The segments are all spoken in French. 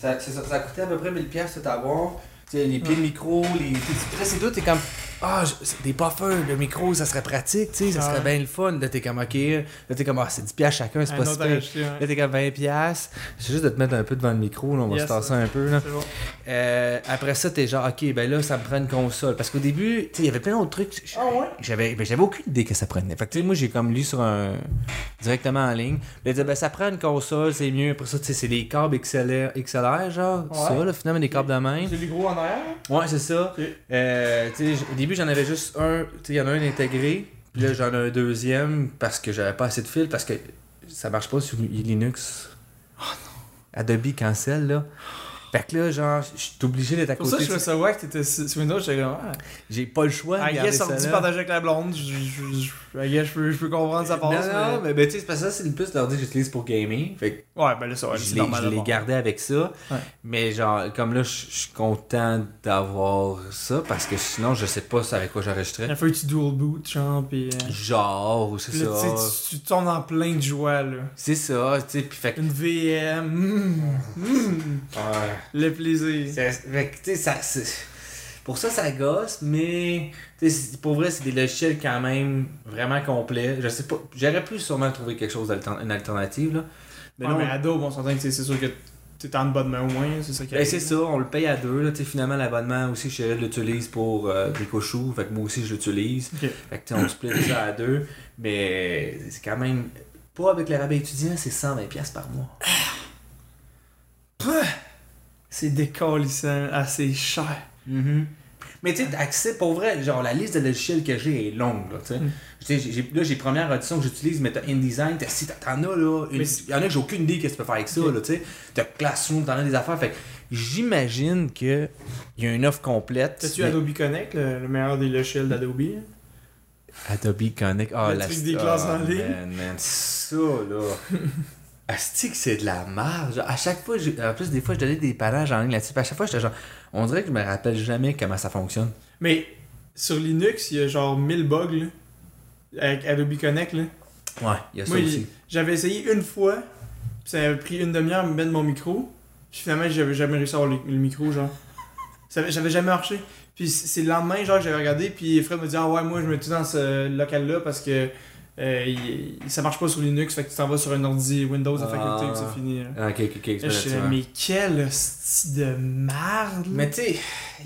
Ça, c'est ça, ça a coûté à peu près 1000$ piastres tout avoir. Les pieds de micro, les. Là, c'est tout, t'es comme. Ah, je- des puffers, le micro, ça serait pratique, tu sais, ça Ah serait ouais. bien le fun. Là, t'es comme, ok. Là, t'es comme, ah, c'est 10$ piastres chacun, c'est Un pas si ouais. Là, t'es comme 20$. piastres. C'est juste de te mettre un peu devant le micro, là, on va Yes, se tasser un peu, là. Bon. Euh, après ça, t'es genre, ok, ben là, ça me prend une console. Parce qu'au début, tu sais, il y avait plein d'autres trucs. Ah ouais? J'avais, ben, j'avais aucune idée que ça prenait. Fait que, tu sais, moi, j'ai comme lu sur un. directement en ligne. Disait, ben, ça prend une console, c'est mieux. Après ça, tu sais, c'est des câbles XLR, XLR genre. Ouais. Ça, là, finalement, des câbles de même. C'est les gros en arrière? Ouais, c'est ça. Euh, tu sais, début, j'en avais juste un. Tu sais, il y en a un intégré. Puis là, j'en ai un deuxième parce que j'avais pas assez de fil. Parce que ça marche pas sur Linux. Oh non. Adobe cancel, là. Fait que là, genre, je suis obligé d'être à Pour ça, côté. je ça ouais que t'étais sur Windows, j'étais comme. Ah, J'ai pas le choix guess ça sorti partager avec la blonde, je, peux, je peux comprendre sa passe. Non, non, mais, ben, tu sais, c'est parce que ça, c'est le plus l'ordi que j'utilise pour gaming. Fait que Ouais, ben là, ça va, je l'ai gardé avec ça. Ouais. Mais genre, comme là, je suis content d'avoir ça parce que sinon, je sais pas avec quoi Il j'enregistrais. a fallu que tu dual boot, genre, pis. euh, Genre, ou c'est ça. tu, tu tombes en plein de joie, là. C'est ça, tu sais, puis fait. Une VM, mm, mm, Ouais. le plaisir. Fait que, tu sais, ça. Pour ça, ça gosse, mais pour vrai, c'est des logiciels quand même vraiment complets. Je sais pas, j'aurais pu sûrement trouver quelque chose d'altern- alternative, là. Mais Ouais, non, mais Adobe, on s'entend que c'est sûr que t'es en de main au moins, c'est ça qui Ben, c'est ça, on le paye à deux. Là, finalement, l'abonnement aussi, Chérie l'utilise pour euh, des cochons. Fait que moi aussi, je l'utilise. Fait que on split ça à deux. Mais c'est quand même. Pas avec le rabais étudiant, c'est 120$ piastres par mois. C'est décalissant, assez cher. Mm-hmm. Mais tu sais, accès, pour vrai, genre la liste de logiciels que j'ai est longue. Là, tu sais. Mm. J'ai- là, j'ai première audition que j'utilise, mais t'as InDesign, t'as si t'en as là. Il y en a que j'ai aucune idée que tu peux faire avec ça. Là, tu sais. T'as Classroom, t'en as des affaires. Fait que j'imagine qu'il y a une offre complète. T'as-tu mais- Adobe Connect, le, le meilleur des logiciels d'Adobe? Adobe Connect. Ah, Le la truc des classes en ligne. Man, man, ça, là. Asti que c'est de la marge. À chaque fois, en plus, des fois, je donnais des panages en ligne là-dessus. À chaque fois, j'étais genre. On dirait que je me rappelle jamais comment ça fonctionne. Mais sur Linux, il y a genre 1000 bugs, là, avec Adobe Connect, là. Ouais, il y a ça Moi, aussi. J'avais essayé une fois, puis ça avait pris une demi-heure à me mettre mon micro. Puis finalement, j'avais jamais réussi à avoir le, le micro, genre. J'avais jamais marché. Puis c'est le lendemain, genre, que j'avais regardé, puis Fred me dit Ah ouais, moi, je me mets dans ce local-là parce que euh, ça marche pas sur Linux, fait que tu t'en vas sur un ordi Windows à Ah. faculté, puis c'est fini. là. Ah, Ok, ok, ok. je hein. mais quel hostie de merde! là. Mais tu sais,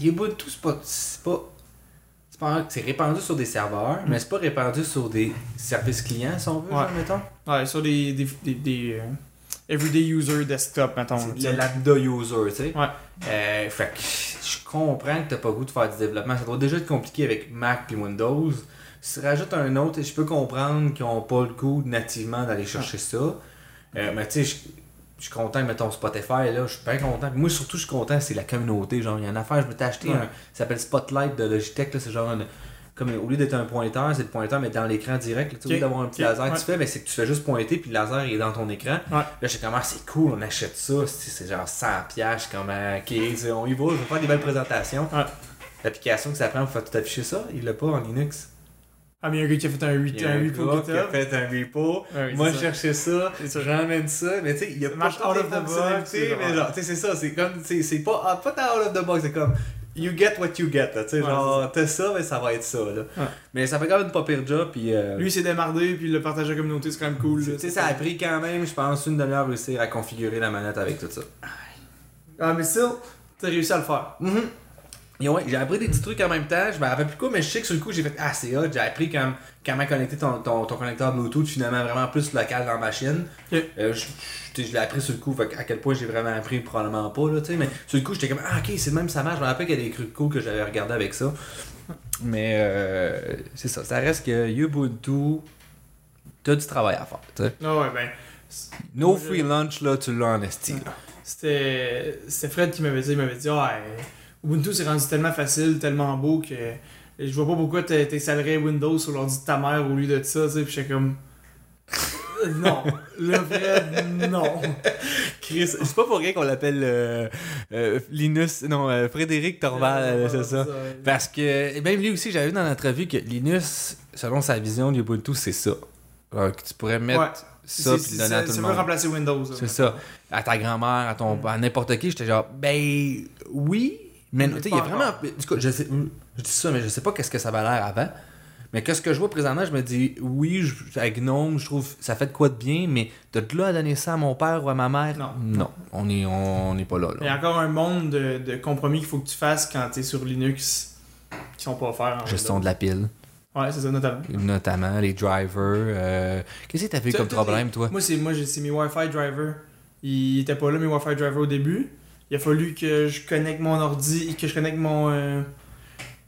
Ubuntu, c'est pas. C'est pas. C'est pas- c'est répandu sur des serveurs, mais c'est pas répandu sur des services clients, si on veut, Ouais. genre, mettons. Ouais, sur des, des, des, des, euh, everyday user desktop, mettons. Le lambda user, tu sais. Ouais. Euh, fait que je comprends que t'as pas le goût de faire du développement. Ça doit déjà être compliqué avec Mac et Windows. Si tu rajoutes un autre, je peux comprendre qu'ils ont pas le goût nativement d'aller chercher ça. Euh, mais tu sais, je je suis content que mettons Spotify, là, je suis bien content. Puis moi, surtout, je suis content, c'est la communauté. Genre, il y a une affaire, je m'étais acheté Ouais. un. Ça s'appelle Spotlight de Logitech, là, c'est genre une- Comme au lieu d'être un pointeur, c'est le pointeur, mais dans l'écran direct. là, tu d'avoir un petit laser ouais. tu fais, mais c'est que tu fais juste pointer, puis le laser il est dans ton écran. Ouais. Là, je sais comment c'est cool, on achète ça, c'est genre 100$, piastres, comme euh, ok, on y va, je vais faire des belles présentations. L'application que ça prend pour faire tout afficher ça, il l'a pas en Linux. Ah, mais il y a un gars qui a fait un, Il y a un un repo qui a GitHub. fait un repo. Oui, Moi, je ça. cherchais ça, ça. j'emmène ça, mais tu sais, il y a Ça pas out of the box, mais genre- tu sais, c'est ça, c'est comme, c'est c'est pas, ah, pas out of the box, c'est comme, you get what you get, là, tu sais, Ouais, genre, t'as ça, mais ça va être ça, là. Ouais. Mais ça fait quand même pas pire job, puis. euh, Lui, s'est démardé, puis il l'a partagé à la communauté, c'est quand même cool. tu sais, ça a pris quand même, je pense, une demi-heure à réussir à configurer la manette avec tout ça. Ah, mais still, t'as réussi à le faire. Mhm. Et ouais, j'ai appris des petits trucs en même temps. Je me rappelle plus quoi, mais je sais que sur le coup, j'ai fait Ah, c'est hot. J'ai appris comme, comment connecter ton, ton, ton connecteur Bluetooth finalement vraiment plus local dans la machine. Ok. Euh, je, je- je l'ai appris sur le coup. Fait à quel point j'ai vraiment appris, probablement pas. Là, tu sais, mais sur le coup, j'étais comme Ah, ok, c'est le même, ça marche. Je me rappelle qu'il y a des trucs cool que j'avais regardé avec ça. Mais euh, c'est ça. Ça reste que Ubuntu, t'as du travail à faire. Ah ouais, ben. No free lunch, là, tu l'as en. C'était Fred qui m'avait dit, il m'avait dit, euh, Ubuntu c'est rendu tellement facile, tellement beau que je vois pas pourquoi t'es- t'installerais Windows sur l'ordi de ta mère au lieu de ça, tu sais, puis j'étais comme. Non, le Fred, non. Chris, c'est pas pour rien qu'on l'appelle euh, euh, Linus, non, euh, Frédéric Torval, c'est ça. Parce que, même lui aussi, j'avais vu dans l'entrevue que Linus, selon sa vision d'Ubuntu, c'est ça. Alors, que tu pourrais mettre Ouais. ça, puis le donner à tout ça le monde. remplacer Windows. C'est ça. À ta grand-mère, à ton à n'importe qui, j'étais genre, ben oui, mais tu sais, il y a Pas vraiment. du coup, je, sais, je dis ça, mais je sais pas qu'est-ce que ça avait l'air avant. Mais qu'est-ce que je vois présentement, je me dis, oui, je, avec Gnome, je trouve ça fait de quoi de bien, mais de là à donner ça à mon père ou à ma mère, Non. non, on est, on n'est pas là. Il y a encore un monde de, de compromis qu'il faut que tu fasses quand tu es sur Linux qui sont pas offerts. en Gestion de la pile, Ouais, c'est ça, notamment. notamment les drivers. euh, Qu'est-ce que t'as vu comme problème, toi? Moi, c'est moi c'est mes Wi-Fi drivers. Ils étaient pas là, mes Wi-Fi drivers au début. Il a fallu que je connecte mon ordi, que je connecte mon, euh,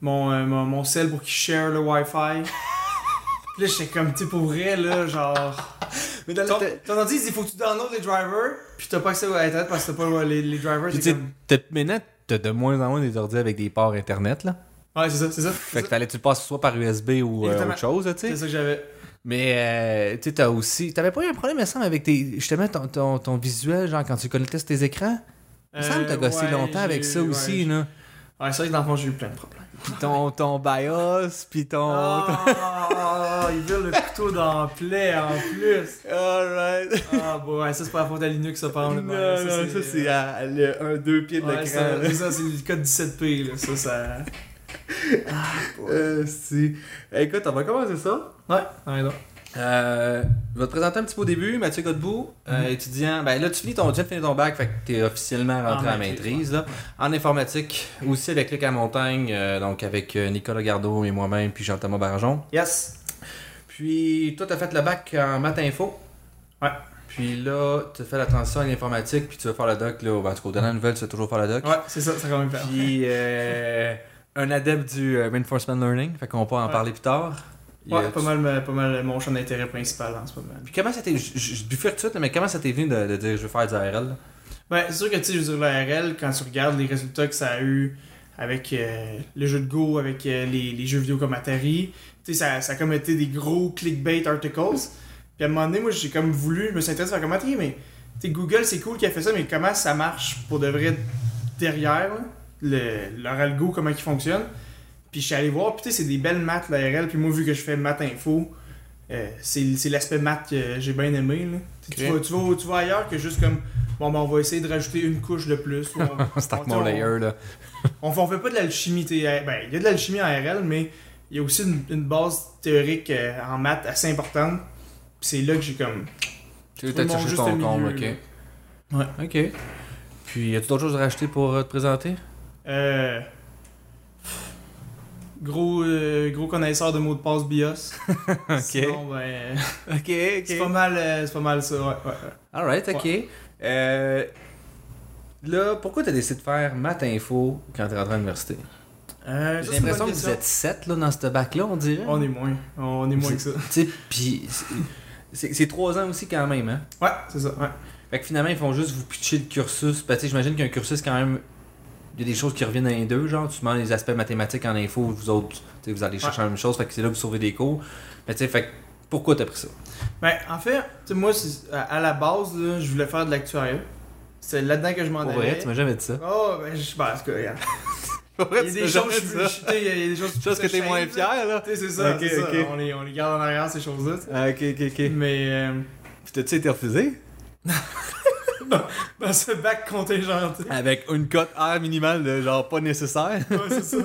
mon, euh, mon, mon cell pour qu'il share le Wi-Fi. Puis là, j'étais comme, tu sais, pour vrai, là, genre. Mais Ton, ton ordi, il faut que tu downloades les drivers, puis t'as pas accès à Internet parce que t'as pas les, les drivers. Tu comme... t'as- maintenant, t'as de moins en moins des ordi avec des ports Internet, là. Ouais, c'est ça, c'est ça. Fait que fallait que tu le passes soit par USB ou euh, autre chose, là, tu sais? c'est ça que j'avais. Mais euh, tu sais, t'as aussi. T'avais pas eu un problème, il me semble, avec tes. Justement, ton, ton, ton visuel, genre quand tu connectais sur tes écrans? Il me semble que t'as gossé Euh, ouais, longtemps avec ça ouais, aussi, là. Ouais, c'est vrai que dans le fond, j'ai eu plein de problèmes. Puis ton, ton BIOS, puis ton. Ah, il vire le couteau dans la plaie en plus. Alright. Ah, bon, ouais, ça c'est pas la faute à Linux, ça, par Non, exemple. non, ça c'est à le 1, 2 pieds de Ouais, l'écran. ça, là. c'est ça, c'est le code 17P, là. Ça, ça. Euh, si. Écoute, on va commencer ça. Ouais, ouais, non. Euh, je vais te présenter un petit peu au début, Mathieu Godbout, euh, Mhm. étudiant. Ben là, tu finis ton, tu finir ton bac, fait que t'es officiellement rentré En à maîtrise, là, en informatique, aussi avec Luc à Montagne, euh, donc avec euh, Nicolas Gardot et moi-même, puis Jean-Thomas Barjon. Yes. Puis toi, t'as fait le bac en maths info. Ouais. Puis là, tu fait la transition à l'informatique, puis tu vas faire le doc, là, en tout cas, aux dernières nouvelles, tu vas toujours faire le doc. Ouais, c'est ça, ça quand même faire. Puis euh, un adepte du reinforcement learning, fait qu'on peut en Ouais. parler plus tard. A- Ouais, pas mal, euh, pas mal mon champ d'intérêt principal en ce moment. Puis comment ça t'est. Je bifurque tout de suite, mais comment ça t'est venu de, de dire je veux faire du ARL là? Ben, c'est sûr que, tu sais, je veux dire, l'ARL, quand tu regardes les résultats que ça a eu avec euh, le jeu de Go, avec euh, les, les jeux vidéo comme Atari, tu sais, ça, ça a comme été des gros clickbait articles. Puis à un moment donné, moi, j'ai comme voulu, je me suis intéressé à comment, mais, tu sais, Google, c'est cool qu'il a fait ça, mais comment ça marche pour de vrai derrière, là, le, leur algo, comment il fonctionne? Puis je suis allé voir, puis tu sais, c'est des belles maths, l'ARL, puis moi, vu que je fais maths info, euh, c'est c'est l'aspect maths que j'ai bien aimé, là. Tu vas, tu, vas, tu vas ailleurs que juste comme bon ben on va essayer de rajouter une couche de plus ou on, Stack on- mon on- layer là. on, on fait pas de l'alchimie ben il y a de l'alchimie en RL mais il y a aussi une, une base théorique euh, en maths assez importante Puis c'est là que j'ai comme Tu as cherché juste ton milieu, ok. là. Ok. Puis y a-tu d'autres choses à rajouter pour euh, te présenter? Euh, gros euh, gros connaisseur de mots de passe BIOS Ok. Sinon, ben, Ok, c'est pas mal euh, c'est pas mal ça ouais, ouais. Alright, ok. Euh, là, pourquoi t'as décidé de faire maths info quand t'es rentré à l'université? Euh, J'ai l'impression que vous êtes 7 là, dans ce bac-là, on dirait. on est moins on est moins que ça puis c'est- c'est 3 ans aussi quand même, hein? ouais c'est ça ouais Fait que finalement, ils font juste vous pitcher le cursus. Ben, j'imagine qu'un cursus, quand même, il y a des choses qui reviennent dans les deux. Genre, tu demandes les aspects mathématiques en info, vous autres, vous allez chercher la même chose. Fait que c'est là que vous sauvez des cours. Mais tu sais, fait que pourquoi t'as pris ça? Ben, en fait, tu sais, moi, à, à la base, là, je voulais faire de l'actuariat. C'est là-dedans que je m'en allais. vrai, tu m'as jamais dit ça. Oh, ben, je en tout cas, regarde. Il y a des choses, que t'es moins fier, là. Tu sais, c'est ça, Ok, c'est ça. ok. On, les, on les garde en arrière, ces choses-là. Ah, ok, ok, ok. Mais, euh, Puis t'as-tu été refusé? dans ce bac contingenté. Avec une cote R minimale de genre pas nécessaire. ouais, c'est ça.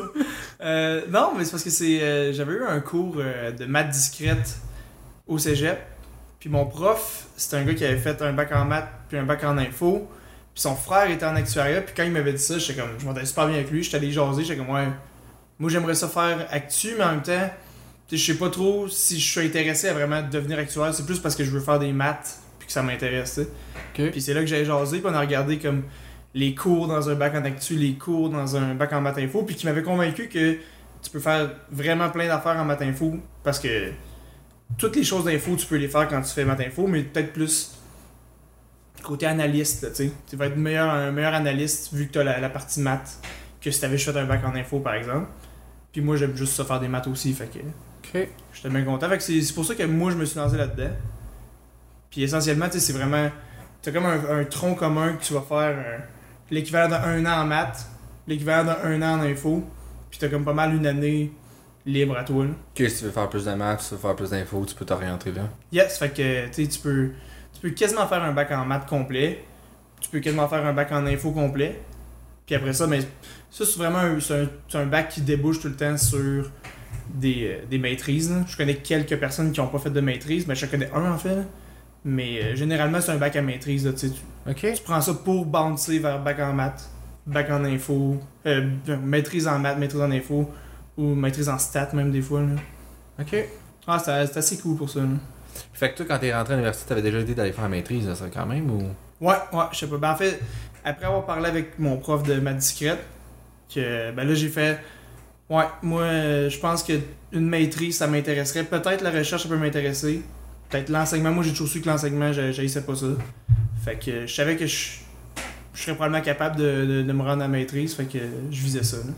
Euh, non, mais c'est parce que c'est. euh, J'avais eu un cours euh, de maths discrète au cégep. Puis mon prof, c'était un gars qui avait fait un bac en maths puis un bac en info. Puis son frère était en actuariat. Puis quand il m'avait dit ça, j'étais comme. Je m'entendais super bien avec lui. J'étais allé jaser. J'étais comme, ouais. Moi, j'aimerais ça faire actu, mais en même temps, je sais pas trop si je suis intéressé à vraiment devenir actuaire. C'est plus parce que je veux faire des maths que ça m'intéresse. Puis c'est là que j'ai jasé, puis on a regardé comme les cours dans un bac en actu, les cours dans un bac en maths info, puis qui m'avait convaincu que tu peux faire vraiment plein d'affaires en maths info parce que toutes les choses d'info, tu peux les faire quand tu fais maths info, mais peut-être plus côté analyste, tu sais. Tu vas être meilleur, un meilleur analyste vu que tu as la, la partie maths que si tu avais fait un bac en info, par exemple. Puis moi, j'aime juste ça faire des maths aussi, fait que Ok. j'étais bien content. Fait que c'est pour ça que moi, je me suis lancé là-dedans. Puis essentiellement, tu sais, c'est vraiment. T'as comme un, un tronc commun que tu vas faire euh, l'équivalent d'un an en maths, l'équivalent d'un an en info, puis t'as comme pas mal une année libre à toi. Là. Que si tu veux faire plus de maths, si tu veux faire plus d'infos, tu peux t'orienter là. Yes, fait que tu sais, tu peux, tu peux quasiment faire un bac en maths complet. Tu peux quasiment faire un bac en info complet. Puis après ça, mais ça, c'est vraiment un, un, bac qui débouche tout le temps sur des, euh, des maîtrises. là. Je connais quelques personnes qui n'ont pas fait de maîtrise, mais je connais un en fait. là. Mais euh, généralement, c'est un bac à maîtrise. Là, tu, sais, tu, prends ça pour bouncer vers bac en maths, bac en info, euh, maîtrise en maths, maîtrise en info, ou maîtrise en stats même des fois. Là. Ok. Ah, c'est assez cool pour ça. là. Fait que toi, quand t'es rentré à l'université, t'avais déjà l'idée d'aller faire la maîtrise, là, ça quand même ou? Ouais, ouais, je sais pas. Ben, en fait, après avoir parlé avec mon prof de maths discrète, que ben là j'ai fait. Ouais, moi euh, je pense que une maîtrise ça m'intéresserait. Peut-être la recherche ça peut m'intéresser. Peut-être l'enseignement. Moi j'ai toujours su que l'enseignement, j'haïssais pas ça. Fait que je savais que je, je serais probablement capable de, de- de me rendre à maîtrise. Fait que je visais ça. là.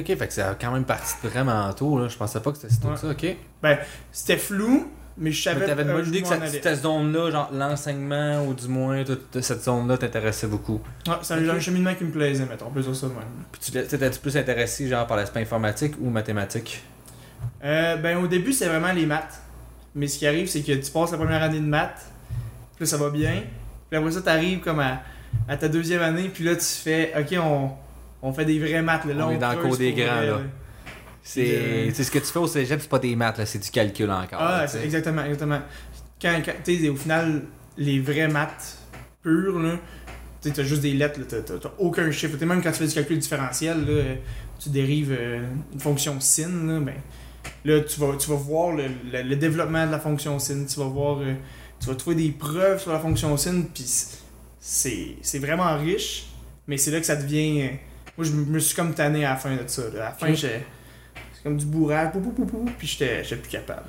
Ok, fait que c'est quand même parti vraiment tôt, là. Je pensais pas que c'était si tôt Ouais. que ça, ok. C'était flou, mais je savais Mais t'avais une euh, bonne je idée que cette, cette zone-là, genre l'enseignement, ou du moins toute cette zone-là t'intéressait beaucoup. Ouais, c'est un, Ok. un cheminement qui me plaisait, mettons. Dire ça même. Puis tu t'étais-tu plus intéressé, genre, par l'aspect informatique ou mathématique? Euh, ben au début c'est vraiment les maths. Mais ce qui arrive c'est que tu passes la première année de maths, puis là ça va bien. Puis après ça t'arrives comme à, à ta deuxième année, puis là tu fais ok on, on fait des vrais maths. Là, Là, On est dans le cours des grands, vrai, là. C'est Euh, tu sais, ce que tu fais au cégep, c'est pas des maths, là, c'est du calcul encore. Ah, là, c'est tu exactement, exactement. Quand, quand tu sais, au final, les vrais maths purs, là, tu t'as juste des lettres, t'as aucun chiffre. T'sais, même quand tu fais du calcul différentiel, là, tu dérives euh, une fonction sin, là, ben, là, tu vas, tu vas voir le, le- le développement de la fonction sin, tu vas voir, euh, tu vas trouver des preuves sur la fonction sin, puis c'est, vraiment riche, mais c'est là que ça devient... euh, Moi, je me suis comme tanné à la fin de ça. là. À la fin, Ok. j'ai... C'est comme du bourrage, pou, pou, pou, pou, puis j'étais, j'étais plus capable.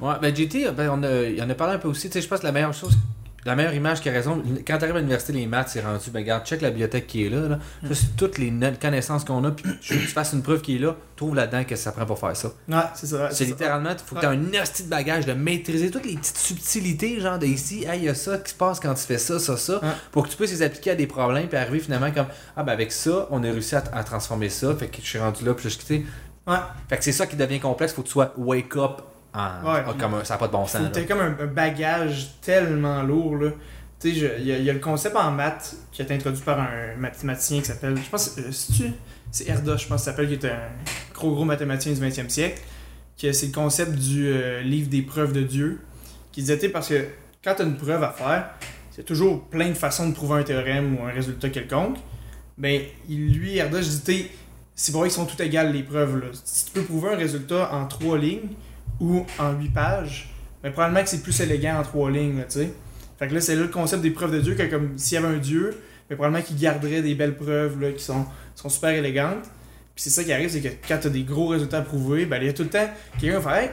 Ouais, ben JT, ben, on a, il en a parlé un peu aussi. Tu sais, je pense que la meilleure chose, la meilleure image qui a raison, quand t'arrives à l'université, les maths, c'est rendu, ben regarde, check la bibliothèque qui est là. là. Ça, c'est toutes les connaissances qu'on a, puis tu fasses une preuve qui est là, trouve là-dedans qu'est-ce que ça prend pour faire ça. Ouais, c'est ça. C'est littéralement, il faut que tu aies un hostie de bagage, de maîtriser toutes les petites subtilités, genre de ici, hey, il y a ça qui se passe quand tu fais ça, ça, ça, Ouais. pour que tu puisses les appliquer à des problèmes, puis arriver finalement comme, ah ben avec ça, on a réussi à, à transformer ça, fait que je suis rendu là, puis je suis Ouais. Fait que c'est ça qui devient complexe, faut que tu sois wake up en, Ouais, en- comme un- ça n'a pas de bon sens. T'aies comme un, un bagage tellement lourd, là. Tu sais, il y, a- il y a le concept en maths qui a été introduit par un mathématicien qui s'appelle. Je pense. euh, c'est-tu? C'est Erdos, je pense, qu'il s'appelle, qui est un gros, gros mathématicien du 20e siècle. Que c'est le concept du euh, livre des preuves de Dieu. Qui disait, tu parce que quand t'as une preuve à faire, c'est toujours plein de façons de prouver un théorème ou un résultat quelconque. Ben, lui, Erdos, je dis, tu c'est vrai qu'ils sont tout égales, les preuves, là. Si tu peux prouver un résultat en trois lignes ou en huit pages, mais probablement que c'est plus élégant en trois lignes, là, tu sais. Fait que là, c'est là le concept des preuves de Dieu, que comme s'il y avait un Dieu, mais probablement qu'il garderait des belles preuves là, qui sont, sont super élégantes. Puis c'est ça qui arrive, c'est que quand tu as des gros résultats à prouver, ben il y a tout le temps quelqu'un qui va faire Hey,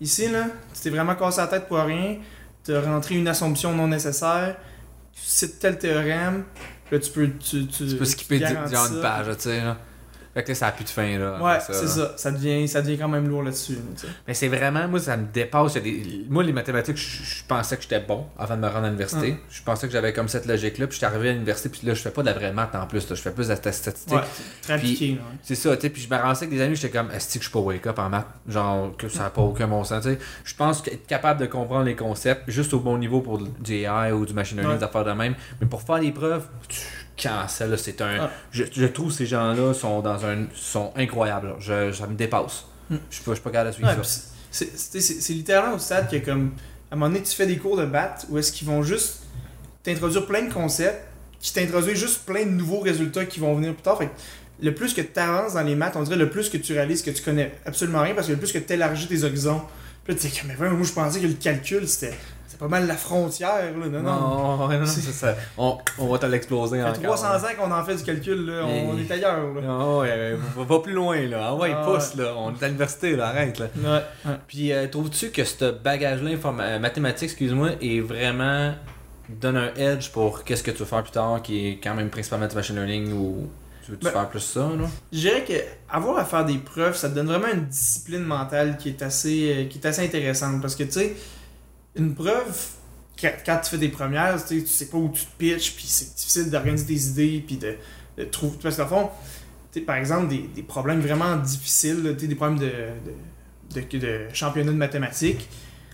ici, là, tu t'es vraiment cassé la tête pour rien, tu as rentré une assomption non nécessaire, tu cites tel théorème, là tu peux. Tu, tu, Tu peux skipper genre une page, tu sais. là. Fait que là, ça n'a plus de fin, là. Ouais, c'est ça. Ça devient, ça devient quand même lourd là-dessus. là. Mais c'est vraiment, moi, ça me dépasse. A des- Moi, les mathématiques, je, pensais que j'étais bon avant de me rendre à l'université. Ouais. Je pensais que j'avais comme cette logique-là. Puis j'étais arrivé à l'université, puis là, je fais pas de la vraie maths en plus. Là. Je fais plus de la statistique. Ouais, très Puis- ouais. C'est ça, tu sais. Puis je me renseignais avec des amis, j'étais comme, est-ce que je suis pas wake up en maths? Genre, que ça n'a pas aucun bon sens, tu sais. Je pense qu'être capable de comprendre les concepts juste au bon niveau pour du AI ou du machine learning, Ouais. des affaires de même. Mais pour faire les preuves, tu cancelles, là. C'est un. Ah. Je, je trouve ces gens-là sont dans un. sont incroyables. Je, ça me dépasse. Hmm. Je suis pas, je suis pas capable de suivre Ouais, ça. c'est- littéralement au stade que comme à un moment donné tu fais des cours de batte où est-ce qu'ils vont juste t'introduire plein de concepts qui t'introduisent juste plein de nouveaux résultats qui vont venir plus tard fait que le plus que tu avances dans les maths on dirait le plus que tu réalises que tu connais absolument rien parce que le plus que tu élargis tes horizons puis là tu mais vraiment, moi je pensais que le calcul c'était c'était pas mal la frontière là non non, Non, non, C'est- c'est ça. On, on va te l'exploser encore. fait 300 là. ans qu'on en fait du calcul là on, est ailleurs là Non, ouais, ouais, va, va plus loin, là. Ah ouais, Ah pousse, là. On est à l'université, là. Arrête, là. ouais. Puis, euh, trouves-tu que ce bagage-là, euh, mathématique, excuse-moi, est vraiment. donne un edge pour qu'est-ce que tu veux faire plus tard, qui est quand même principalement du machine learning ou. Tu veux-tu Ben- faire plus ça, là? Je dirais que avoir à faire des preuves, ça te donne vraiment une discipline mentale qui est assez, euh, qui est assez intéressante. Parce que, tu sais, une preuve, quand, tu fais des premières, tu sais, tu sais pas où tu te pitches, puis c'est difficile d'organiser tes idées, puis de, de trouver. Parce qu'au fond, tu par exemple, des, des problèmes vraiment difficiles, tu des problèmes de, de, de, championnat de mathématiques.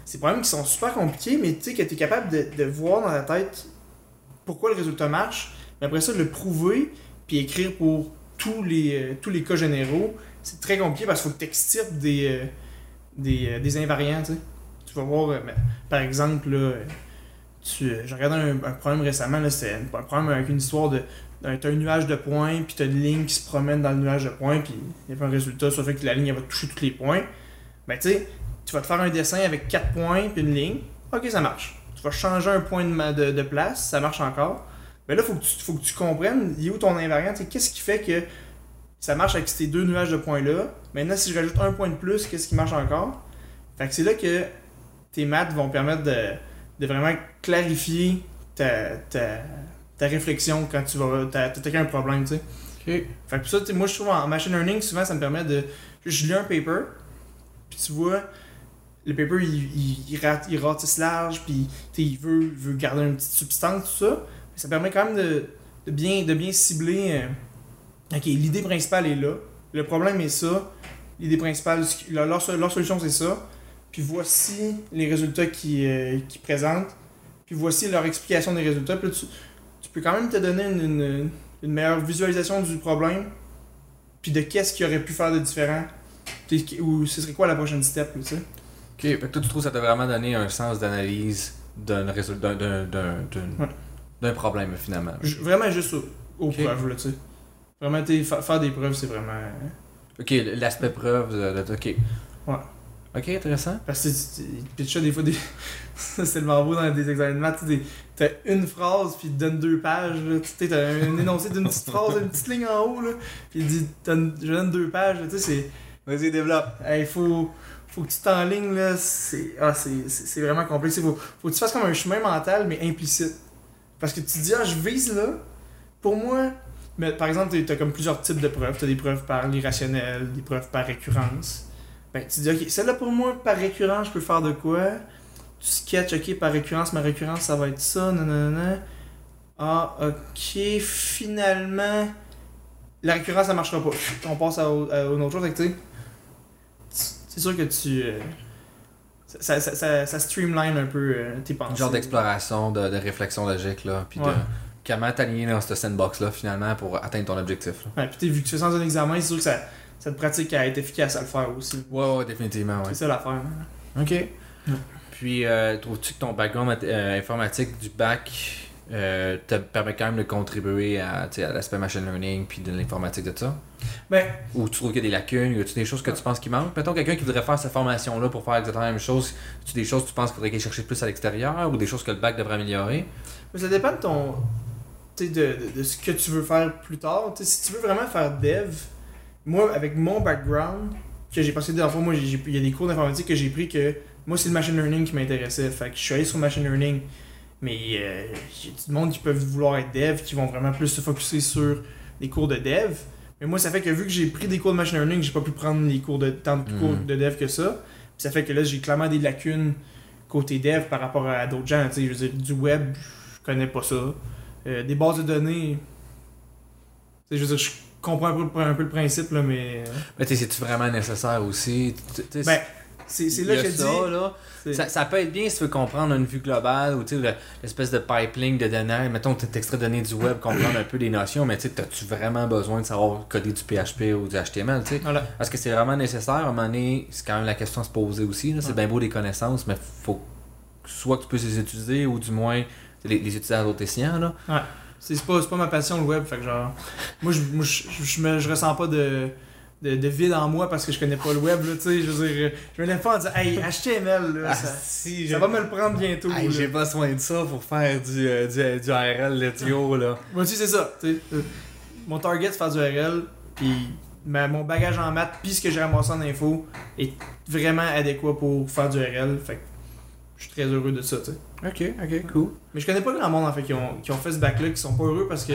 C'est des problèmes qui sont super compliqués, mais tu sais, que tu es capable de, voir dans la tête pourquoi le résultat marche, mais après ça, le prouver, puis écrire pour tous les, euh, tous les cas généraux, c'est très compliqué parce qu'il faut que tu des, euh, des, euh, des invariants, tu sais. Tu vas voir, euh, par exemple, là, tu, euh, j'ai regardé un, problème récemment, c'était un, problème avec une histoire de. T'as un nuage de points, puis t'as une ligne qui se promène dans le nuage de points, puis il y avait un résultat, ça fait que la ligne elle va toucher tous les points. Ben, tu sais, tu vas te faire un dessin avec 4 points, puis une ligne. Ok, ça marche. Tu vas changer un point de, place, ça marche encore. Ben là, faut que tu, faut que tu comprennes, il est où ton invariant, qu'est-ce qui fait que ça marche avec ces deux nuages de points-là? Maintenant, si je rajoute un point de plus, qu'est-ce qui marche encore? Fait que c'est là que tes maths vont permettre de, de vraiment clarifier ta, ta, ta réflexion quand tu vas t'attaquer un problème, tu sais. Fait que pour ça, moi je trouve en machine learning, souvent ça me permet de. Je lis un paper, puis tu vois, le paper il, il, il, rat- il ratisse large, puis il veut, veut garder une petite substance, tout ça. Mais ça permet quand même de, de, bien, de bien cibler. euh, ok, l'idée principale est là, le problème est ça, l'idée principale, leur, leur solution c'est ça, puis voici les résultats qu'ils euh, qu'ils présentent, puis voici leur explication des résultats, puis là, tu, tu peux quand même te donner une, une, une meilleure visualisation du problème, puis de qu'est-ce qu'il aurait pu faire de différent, puis ou ce serait quoi la prochaine step, tu sais? Ok, fait que toi, tu trouves que ça t'a vraiment donné un sens d'analyse d'un Ouais. problème, finalement. Ju- Vraiment juste aux, preuves, là, tu sais. Vraiment, fa- faire des preuves, c'est vraiment... Ok, l'aspect preuve de, de- Ok. Ouais. Ok, intéressant. Parce que tu- tu- des fois des. c'est tellement beau dans des examens de maths. T'as une phrase, puis il te donne deux pages. là. Tu sais, t'as un énoncé d'une petite phrase, une petite ligne en haut, là. Puis il dit donne- Je donne deux pages. Tu sais, c'est. Vas-y, développe. Il faut, faut que tu t'enlignes, là. C'est ah, c'est- vraiment complexe. Il faut, faut que tu fasses comme un chemin mental, mais implicite. Parce que tu te dis, ah, je vise là. Pour moi. Mais par exemple, t'as- t'as comme plusieurs types de preuves. T'as des preuves par l'irrationnel, des preuves par récurrence. Ben, tu dis, ok, celle-là pour moi, par récurrence, je peux faire de quoi? Tu sketches, ok, par récurrence, ma récurrence, ça va être ça, nanana. Ah, ok, finalement, la récurrence, ça marchera pas. On passe à, à une autre chose, tu sais, c'est sûr que tu. euh, ça, ça, ça, ça streamline un peu euh, tes pensées. Un genre d'exploration, de, de réflexion logique, là. Puis de comment t'aligner dans cette sandbox-là, finalement, pour atteindre ton objectif. Là. Ouais, puis vu que tu fais sans un examen, c'est sûr que ça, ça te pratique à être efficace à le faire aussi. Ouais, ouais, définitivement, ouais. C'est ça l'affaire. hein. Ok. Puis, euh, trouves-tu que ton background euh, informatique du bac euh, te permet quand même de contribuer à, à l'aspect machine learning puis de l'informatique de ça? Ben, Ou tu trouves qu'il y a des lacunes? Y a-tu des choses que tu penses qui manquent? Mettons quelqu'un qui voudrait faire cette formation-là pour faire exactement la même chose. tu des choses que tu penses qu'il faudrait qu'il cherche plus à l'extérieur ou des choses que le bac devrait améliorer? Mais ça dépend de ton. tu sais, de, de, de ce que tu veux faire plus tard. Tu sais, si tu veux vraiment faire dev, moi, avec mon background, que j'ai passé des fois, moi, j'ai- j'ai- il y a des cours d'informatique que j'ai pris que moi, c'est le machine learning qui m'intéressait. Fait que je suis allé sur machine learning. Mais euh, il y a du monde qui peuvent vouloir être dev, qui vont vraiment plus se focuser sur les cours de dev. Mais moi, ça fait que vu que j'ai pris des cours de machine learning, j'ai pas pu prendre les cours de, tant de cours Mhm. de dev que ça. Puis ça fait que là, j'ai clairement des lacunes côté dev par rapport à d'autres gens. Je veux dire, du web, je connais pas ça. Euh, des bases de données, je veux dire, je comprends un peu, le- un peu le principe, là, mais. Mais tu sais, c'est-tu vraiment nécessaire aussi? Ben, c'est là que je ça, dis. là. Ça, ça peut être bien si tu veux comprendre une vue globale ou tu sais, le- l'espèce de pipeline de données. Mettons, tu extrait de données du web, comprendre un peu des notions, mais tu sais, as-tu vraiment besoin de savoir coder du PHP ou du HTML, tu sais? Voilà. Est-ce que c'est vraiment nécessaire? À un moment donné, c'est quand même la question à se poser aussi. C'est Ouais. bien beau des connaissances, mais faut soit que tu puisses les utiliser ou du moins les, les utiliser à d'autres là. C'est c'est pas, pas ma passion le web, fait que genre. Moi, je, moi, je, je, me- je ressens pas de, de, de vide en moi parce que je connais pas le web, là, tu sais. Je veux dire, je me lève pas en disant, hey, HTML, là, ça, Ah, si, ça va me le prendre bientôt. Hey, j'ai besoin de ça pour faire du, euh, du, du RL let's go, là. Moi aussi, c'est ça. tu sais. Euh, Mon target, c'est faire du RL, puis ma- mon bagage en maths, puis ce que j'ai ramassé en info est vraiment adéquat pour faire du RL. Fait que je suis très heureux de ça, tu sais. Ok, ok, cool. Mais je connais pas grand monde en fait qui ont, qui ont fait ce bac-là, qui sont pas heureux parce que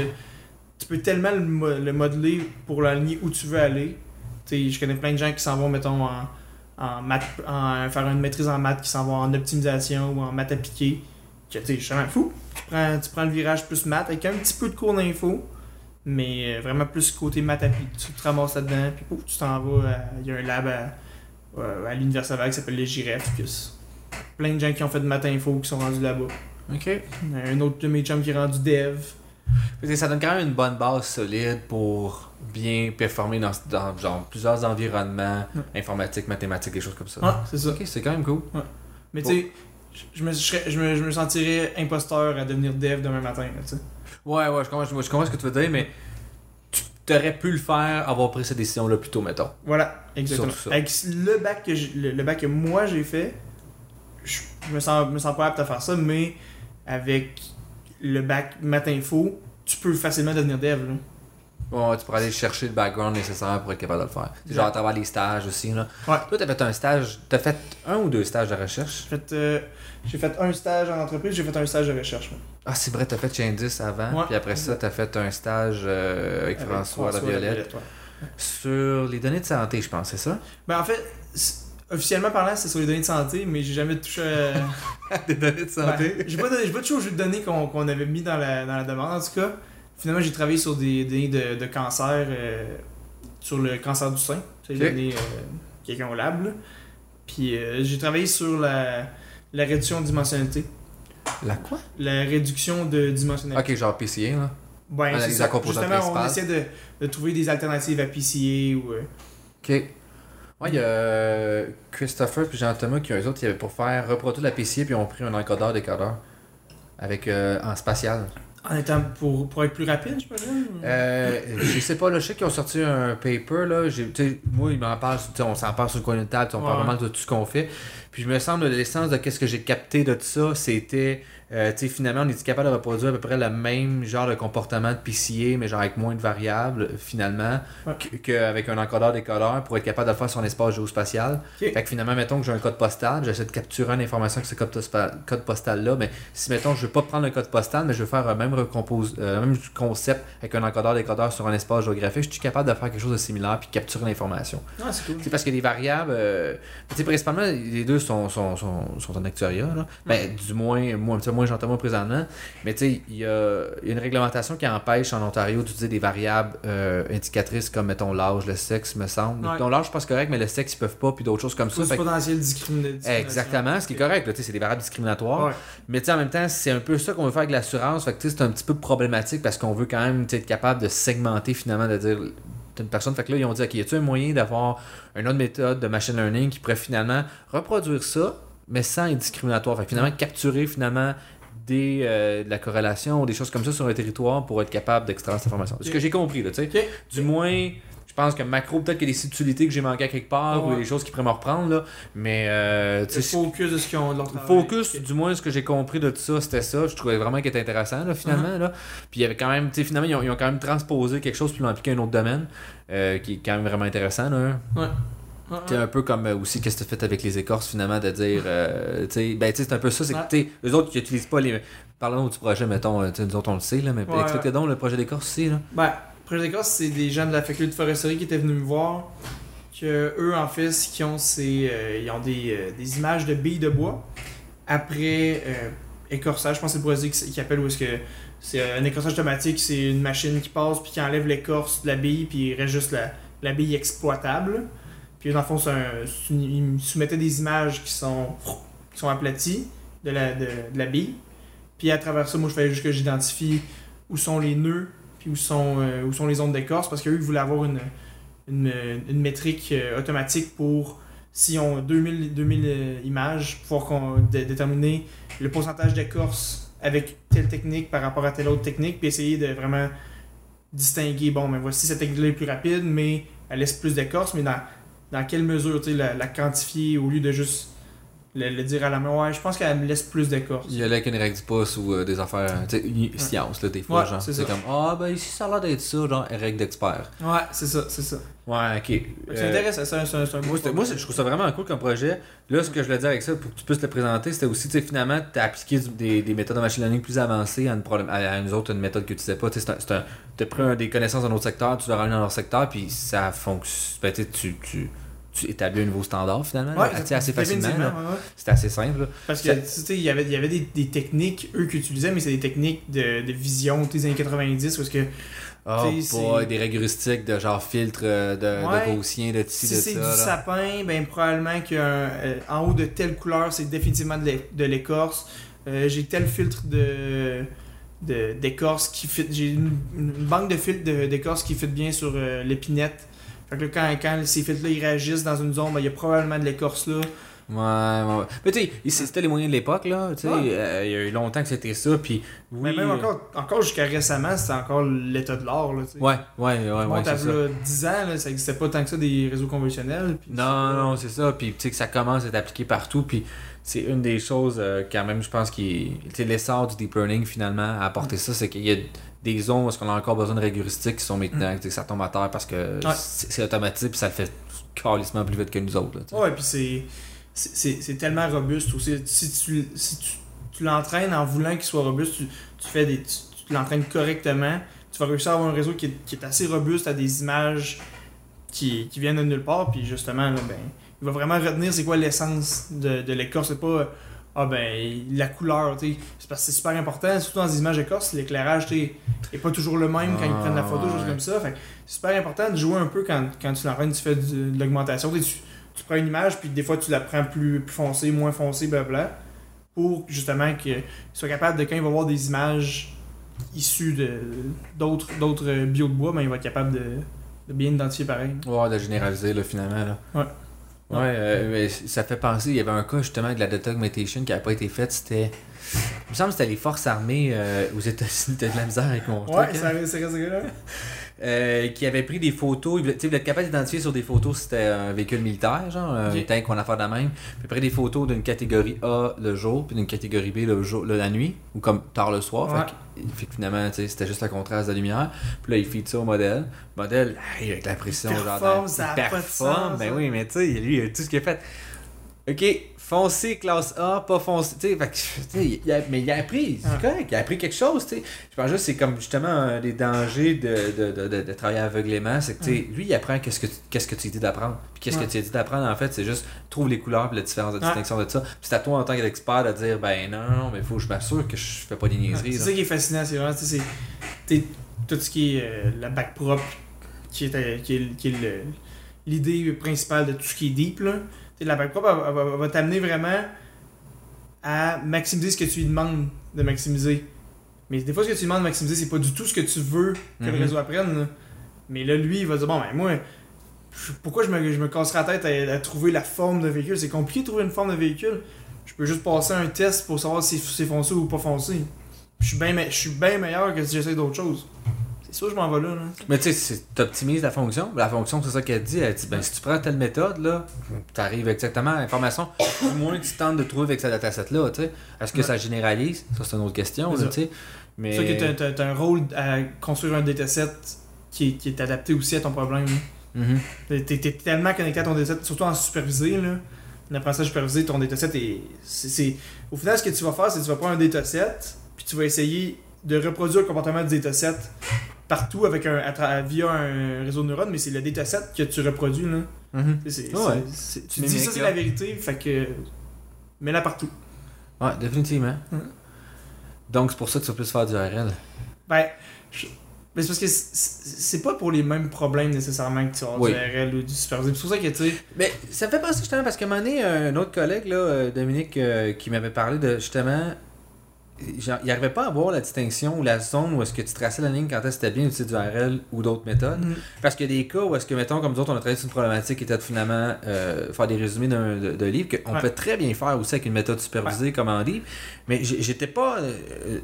tu peux tellement le, mo- le modeler pour l'aligner où tu veux aller. Tu sais, je connais plein de gens qui s'en vont, mettons, en, en maths, en faire une maîtrise en maths, qui s'en vont en optimisation ou en maths appliquée. Que tu sais, je suis vraiment fou. Tu prends, tu prends le virage plus maths avec un petit peu de cours d'info, mais euh, vraiment plus côté maths appli. Tu te ramasses là-dedans, puis pouf, tu t'en vas. à- Il y a un lab à, à l'Université qui s'appelle les GIREF. puis plein de gens qui ont fait de maths info qui sont rendus là-bas. Ok. Un autre de mes chums qui est rendu dev. Ça donne quand même une bonne base solide pour bien performer dans, dans genre, plusieurs environnements Ouais. informatiques, mathématiques, des choses comme ça. Ouais, c'est ça. Ok, c'est quand même cool. Mais tu sais, je me, je, me, je me sentirais imposteur à devenir dev demain matin. là. Ouais, ouais, je comprends, je, comprends ce que tu veux dire, mais tu aurais pu le faire, avoir pris cette décision-là plus tôt, mettons. Voilà, exactement. Avec le bac que le bac que moi j'ai fait, je, je me sens, me sens pas apte à faire ça, mais avec le bac maths info, tu peux facilement devenir dev. Là. Ouais, tu pourrais aller chercher le background nécessaire pour être capable de le faire. C'est Genre à travers les stages aussi. Là. Ouais. Toi, t'as fait un stage, t'as fait un ou deux stages de recherche? J'ai fait, euh, fait un stage en entreprise, j'ai fait un stage de recherche. moi. Ah, c'est vrai, t'as fait chez Indus avant, puis après ça, t'as fait un stage euh, avec, Avec François, Laviolette ouais. sur les données de santé, je pense, c'est ça? Ben en fait, officiellement parlant, c'est sur les données de santé, mais j'ai jamais touché à. Des données de Ben, j'ai pas, donné- j'ai pas touché aux jeux de données qu'on avait mis dans la, dans la demande en tout cas. Finalement, j'ai travaillé sur des données de, de cancer, euh, sur le cancer du sein. C'est les Ok. données euh, quelqu'un au lab. là. Puis euh, j'ai travaillé sur la, la réduction de dimensionnalité. La quoi? La réduction de dimensionnalité. Ok, genre PCA, là. Ben, c'est ça. Justement, on essaie de, de trouver des alternatives à PCA ou. euh, Ok. Ouais, il y a euh, Christopher puis Jean-Thomas qui, eux autres, ils avaient pour faire reproduire la PCA puis ils ont pris un encodeur décodeur avec euh, en spatial. en étant pour, pour être plus rapide, je pense. Euh, je sais pas, là, je sais qu'ils ont sorti un paper, là, moi, ils m'en parlent, on s'en parle sur le coin de table, on parle vraiment de tout ce qu'on fait. Puis je me semble, l'essence de qu'est-ce que j'ai capté de tout ça, c'était, euh, tu sais, finalement, on est capable de reproduire à peu près le même genre de comportement de PCA, mais genre avec moins de variables, finalement, Ouais. que- qu'avec un encodeur décodeur pour être capable de le faire sur un espace géospatial. Fait que finalement, mettons que j'ai un code postal, j'essaie de capturer une information avec ce code, code postal-là, mais si, mettons, je veux pas prendre le code postal, mais je veux faire un même, recompose, euh, même concept avec un encodeur décodeur sur un espace géographique, je suis capable de faire quelque chose de similaire puis capturer l'information. Ah, c'est cool. C'est parce que les variables, euh, tu sais, principalement, les deux sont, sont, sont, sont en actuariat, là. Ben, du moins, moi, tu sais, moi j'entends moi présentement, mais tu sais, il y a, il y a une réglementation qui empêche en Ontario d'utiliser des variables euh, indicatrices comme, mettons, l'âge, le sexe, me semble. Ouais. Donc, l'âge, je pense correct, mais le sexe, ils peuvent pas, puis d'autres choses comme ça. Que- potentiel discrimination. Exactement, ce qui est correct, là, tu sais, c'est des variables discriminatoires. Ouais. Mais tu sais, en même temps, c'est un peu ça qu'on veut faire avec l'assurance. Fait que tu sais, c'est un petit peu problématique parce qu'on veut quand même tu sais, être capable de segmenter finalement, de dire une personne. Fait que là, ils ont dit, OK, y a-tu un moyen d'avoir une autre méthode de machine learning qui pourrait finalement reproduire ça, mais sans être discriminatoire? Fait que finalement, capturer finalement des, euh, de la corrélation ou des choses comme ça sur un territoire pour être capable d'extraire cette information. C'est ce que j'ai compris, là, tu sais. Du moins, pense que macro, peut-être qu'il y a des subtilités que j'ai manquées à quelque part Ouais. ou des choses qui pourraient me reprendre, là. Mais, euh, Le focus de ce qu'ils ont de leur le travail. focus, du moins, ce que j'ai compris de tout ça, c'était ça. Je trouvais vraiment qu'il était intéressant, là, finalement. Uh-huh. là. Puis il y avait quand même, tu sais, finalement, ils ont, ils ont quand même transposé quelque chose puis l'ont appliqué à un autre domaine, euh, qui est quand même vraiment intéressant. Là. Ouais. C'est un peu comme euh, aussi qu'est-ce que tu fait avec les écorces, finalement, de dire, euh, tu sais, ben, tu sais, c'est un peu ça, c'est que, tu eux autres qui utilisent pas les. Parlons du projet, mettons, euh, nous autres, on le sait, là, mais Ouais, explique donc le projet d'écorce aussi, là. Ben, Projet d'Écosse, c'est des gens de la faculté de foresterie qui étaient venus me voir. Que eux, en fait, ce qu'ils ont, c'est. euh, ils ont des, euh, des images de billes de bois. Après euh, écorçage, je pense que c'est le procédé qui, qui appelle où est-ce que. C'est un écorçage automatique, c'est une machine qui passe puis qui enlève l'écorce de la bille, puis il reste juste la, la bille exploitable. Puis dans le fond, un- ils me soumettaient des images qui sont, qui sont aplaties de la, de, la bille. Puis à travers ça, moi, je fallait juste que j'identifie où sont les nœuds, où sont, euh, où sont les zones d'écorce, parce qu'eux, voulaient avoir une, métrique euh, automatique pour, si on 2000, 2000 euh, images, pouvoir déterminer le pourcentage d'écorce avec telle technique par rapport à telle autre technique, puis essayer de vraiment distinguer, bon, mais voici cette technique-là est plus rapide, mais elle laisse plus d'écorce, mais dans, quelle mesure, tu la, la quantifier au lieu de juste le, le dire à la main, ouais, je pense qu'elle me laisse plus d'écorce. Il y a là avec une règle du pouce ou euh, des affaires, tu sais, une science, là, des fois, Ouais, genre. c'est comme, ah, ben ici, ça a l'air d'être ça, genre, règle d'expert. Ouais, c'est ça, c'est ça. Ouais, ok. C'est Euh, intéressant, c'est un, c'est un, c'est un beau Moi, moi, je trouve ça vraiment cool comme projet. Là, ce que je voulais dire avec ça, pour que tu puisses le présenter, c'était aussi, tu sais, finalement, tu as appliqué du- des, des méthodes de machine learning plus avancées à une, problème, à une autre une méthode que tu sais pas. Tu sais, c'est un- as pris un- des connaissances dans notre secteur, tu l'as ramené dans leur secteur, puis ça fonctionne. Ben, tu, tu, tu, établis un nouveau standard, finalement. sais, assez facilement. ouais, ouais. C'était assez simple. là. Parce que Ça- tu sais, il y avait, y avait des, des techniques, eux, qu'ils utilisaient, mais c'est des techniques de, de vision des années 90, parce que Oh boy, c'est- des règles rustiques de genre filtre euh, de, Ouais. de gaussien, de ci, Si de c'est du là. sapin, ben probablement qu'en haut de telle couleur, c'est définitivement de l'é- de l'écorce. Euh, j'ai tel filtre de de- d'écorce qui fit. J'ai une, une banque de filtres d'écorce qui fit bien sur euh, l'épinette. Fait que là, quand, quand ces filtres-là ils réagissent dans une zone, ben, il y a probablement de l'écorce là. Ouais, ouais, ouais. Mais tu sais, c'était les moyens de l'époque, là. Tu sais, Ouais. euh, il y a eu longtemps que c'était ça, puis oui. Mais même euh, encore, encore jusqu'à récemment, c'était encore l'état de l'art. Là, tu sais. Ouais, ouais, ouais, ouais, Bon, c'est t'as ça. là, 10 ans, là, ça n'existait pas tant que ça des réseaux conventionnels. puis Non, non, c'est ça. Puis, tu sais, que ça commence à être appliqué partout. Puis, c'est une des choses, euh, quand même, je pense, qui. Sais, l'essor du deep learning, finalement, a apporté ça. C'est qu'il y a des zones où qu'on a encore besoin de règles heuristiques qui sont maintenant, sais, que ça tombe à terre parce que Ouais. c'est automatique, puis ça le fait carrément plus vite que nous autres. Là. Ouais, puis c'est, c'est, c'est- c'est tellement robuste aussi. Si tu, si tu, tu l'entraînes en voulant qu'il soit robuste, tu, tu fais des, tu, tu l'entraînes correctement, tu vas réussir à avoir un réseau qui est, qui est assez robuste à des images qui, qui viennent de nulle part, puis justement, là, ben, il va vraiment retenir c'est quoi l'essence de, de l'écorce. C'est pas, ah ben, la couleur, tu. C'est parce que c'est super important, surtout dans des images d'écorce, l'éclairage, tu est pas toujours le même quand ils Ah, prennent la photo, choses ouais. comme ça. Fait c'est super important de jouer un peu quand, quand tu l'entraînes, tu fais de l'augmentation. Tu, tu, prends une image, puis des fois tu la prends plus, plus foncée, moins foncée, blablabla, pour justement qu'il soit capable de, quand il va voir des images issues de d'autres d'autres bio de bois, ben, il va être capable de, de bien identifier pareil. Ouais, de généraliser, là, finalement. Là. Ouais. Ouais, euh, mais ça fait penser, il y avait un cas justement de la data augmentation qui n'a pas été faite, c'était. Il me semble que c'était les forces armées euh, aux États-Unis, t'as de la misère avec mon Ouais, truc, ça hein? c'est là? Euh, qui avait pris des photos, tu sais, voulait être capable d'identifier sur des photos si c'était un véhicule militaire, genre un tank qu'on a fait de la même. Puis pris des photos d'une catégorie A le jour, puis d'une catégorie B le jour, le- la nuit, ou comme tard le soir. Ouais. Fait, fait que finalement, tu sais, c'était juste le contraste de la lumière. Puis là, il feed ça au modèle. Le modèle arrive avec la pression, Il genre. performe, ça il a pas de performe, sens, Ben oui, mais tu sais, lui, il a tout ce qu'il a fait. Ok, foncé classe A, pas foncé. Tu sais, mais il a appris, c'est Ah. correct, il a appris quelque chose, tu sais. Je pense juste que c'est comme justement un des dangers de, de, de, travailler aveuglément, c'est que tu sais, lui, il apprend qu'est-ce que tu, qu'est-ce que tu dis d'apprendre. Puis qu'est-ce Ouais. que tu dis d'apprendre, en fait, c'est juste trouve les couleurs puis la différence de Ouais. distinction de ça. Puis c'est à toi en tant qu'expert de dire, ben non, non, mais il faut que je m'assure que je fais pas des niaiseries. C'est ça qui est fascinant, c'est vraiment, tu sais, c'est t'sais, tout ce qui est euh, la back propre, qui est, euh, qui est, qui est le- l'idée principale de tout ce qui est deep, là. La back propre, elle, va- elle va t'amener vraiment à maximiser ce que tu lui demandes de maximiser. Mais des fois, ce que tu lui demandes de maximiser, c'est pas du tout ce que tu veux que le Mhm. réseau apprenne. là. Mais là, lui, il va dire, bon, ben moi, je- pourquoi je me, je me casserai la tête à, à trouver la forme de véhicule? C'est compliqué de trouver une forme de véhicule. Je peux juste passer un test pour savoir si c'est foncé ou pas foncé. Je suis bien je suis bien meilleur que si j'essaie d'autres choses. C'est sûr, je m'en vais là. là. Mais tu sais, tu optimises la fonction. La fonction, c'est ça qu'elle dit. Elle dit, ben, si tu prends telle méthode, là, tu arrives exactement à l'information. Du moins, tu tentes de trouver avec cette dataset-là, tu. Est-ce que Ouais. ça généralise? Ça, c'est une autre question, C'est ça. tu sais. Mais. Sûr que t'as t'as un rôle à construire un dataset qui est, qui est adapté aussi à ton problème. Mhm. T'es t'es tellement connecté à ton dataset, surtout en supervisé, là. En apprentissage supervisé, ton dataset est. c'est- Au final, ce que tu vas faire, c'est que tu vas prendre un dataset, puis tu vas essayer de reproduire le comportement du dataset partout avec un, à via un réseau de neurones, mais c'est le dataset que tu reproduis, là. Ouais. c'est- tu Tu dis ça, c'est la vérité, fait que. Mets-la partout. Ouais, définitivement. Mhm. Donc, c'est pour ça que tu vas plus faire du RL. Ben, je- mais c'est parce que c'est- pas pour les mêmes problèmes nécessairement que tu as Oui. du RL ou du supervisé. C'est pour ça que, tu. Mais ça me fait penser justement, parce qu'à un moment donné, un autre collègue, là, euh, Dominique, euh, qui m'avait parlé de justement. Il n'arrivait pas à voir la distinction ou la zone où est-ce que tu traçais la ligne quand est-ce que c'était bien d'utiliser du RL ou d'autres méthodes. Parce qu'il y a des cas où est-ce que, mettons, comme nous autres, on a travaillé sur une problématique qui était de finalement euh, faire des résumés d'un de, de livre, qu'on Ouais. peut très bien faire aussi avec une méthode supervisée comme en livre. Mais j'étais pas. euh, euh,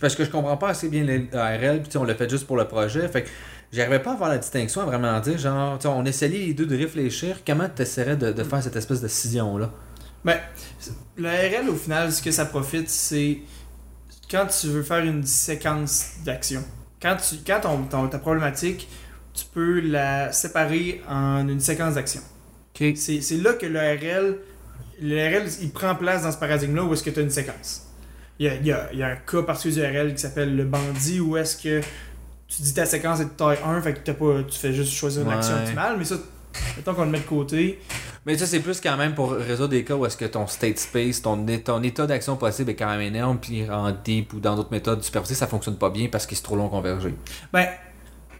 parce que je comprends pas assez bien le RL, puis on l'a fait juste pour le projet. Fait que j'arrivais pas à voir la distinction, à vraiment dire, genre, on essayait les deux de réfléchir. Comment tu essaierais de, de faire cette espèce de scission-là? Ben, le RL, au final, ce que ça profite, c'est quand tu veux faire une séquence d'action. Quand, tu, quand ton, ton- ta problématique, tu peux la séparer en une séquence d'action. Ok. C'est c'est là que le RL, le RL, il prend place dans ce paradigme-là où est-ce que tu as une séquence. Il y a, il y a- il y a un cas particulier du RL qui s'appelle le bandit où est-ce que tu dis ta séquence est de taille 1, fait que t'as pas, tu fais juste choisir une Ouais. action optimale, mais ça, mettons qu'on le met de côté. Mais ça, c'est plus quand même pour résoudre des cas où est-ce que ton state space, ton, ton état d'action possible est quand même énorme, puis en deep ou dans d'autres méthodes supervisées, ça fonctionne pas bien parce qu'il est trop long convergé. Ben,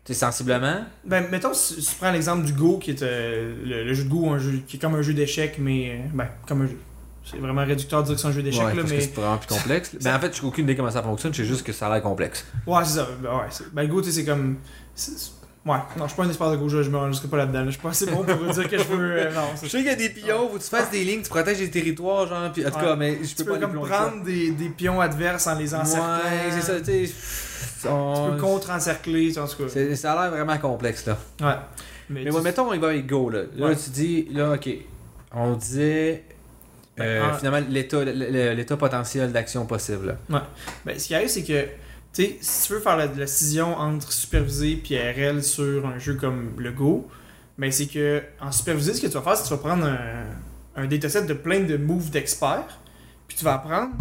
Tu sais, sensiblement? Ben, mettons, si tu prends l'exemple du Go, qui est euh, le, le jeu de Go, un jeu, qui est comme un jeu d'échecs, mais. euh, Ben, comme un jeu. C'est vraiment réducteur de dire que c'est un jeu d'échecs, Ouais, là, parce mais. c'est vraiment plus complexe. ben, en fait, j'ai aucune idée comment ça fonctionne, sais juste que ça a l'air complexe. Ouais, c'est ça. Ben, ouais, c'est- ben, le Go, tu sais, c'est comme. Ouais, non, je suis pas un expert de Go, je, je me renregistrerai pas là-dedans. là. Je suis pas assez bon pour vous dire que je peux. euh, non, Je sais qu'il y a des pions, faut que tu fasses des lignes, tu protèges les territoires, genre, puis en tout Ouais. cas, mais je peux peux pas comme prendre des, des pions adverses en les encerclant. Ouais, c'est ça, tu sais. Tu on- peux contre-encercler, en tout cas. c'est- Ça a l'air vraiment complexe, là. Ouais. Mais, Mais tu- bon, mettons, il va avec Go, là. Là, Ouais. tu dis, là, ok, on disait. euh, Ben, en- Finalement, l'état potentiel d'action possible. là. Ben, ce qui arrive, c'est que, tu sais, si tu veux faire la, la scission entre supervisé et RL sur un jeu comme le Go, ben, c'est que, en supervisé, ce que tu vas faire, c'est que tu vas prendre un, dataset de plein de moves d'experts, puis tu vas apprendre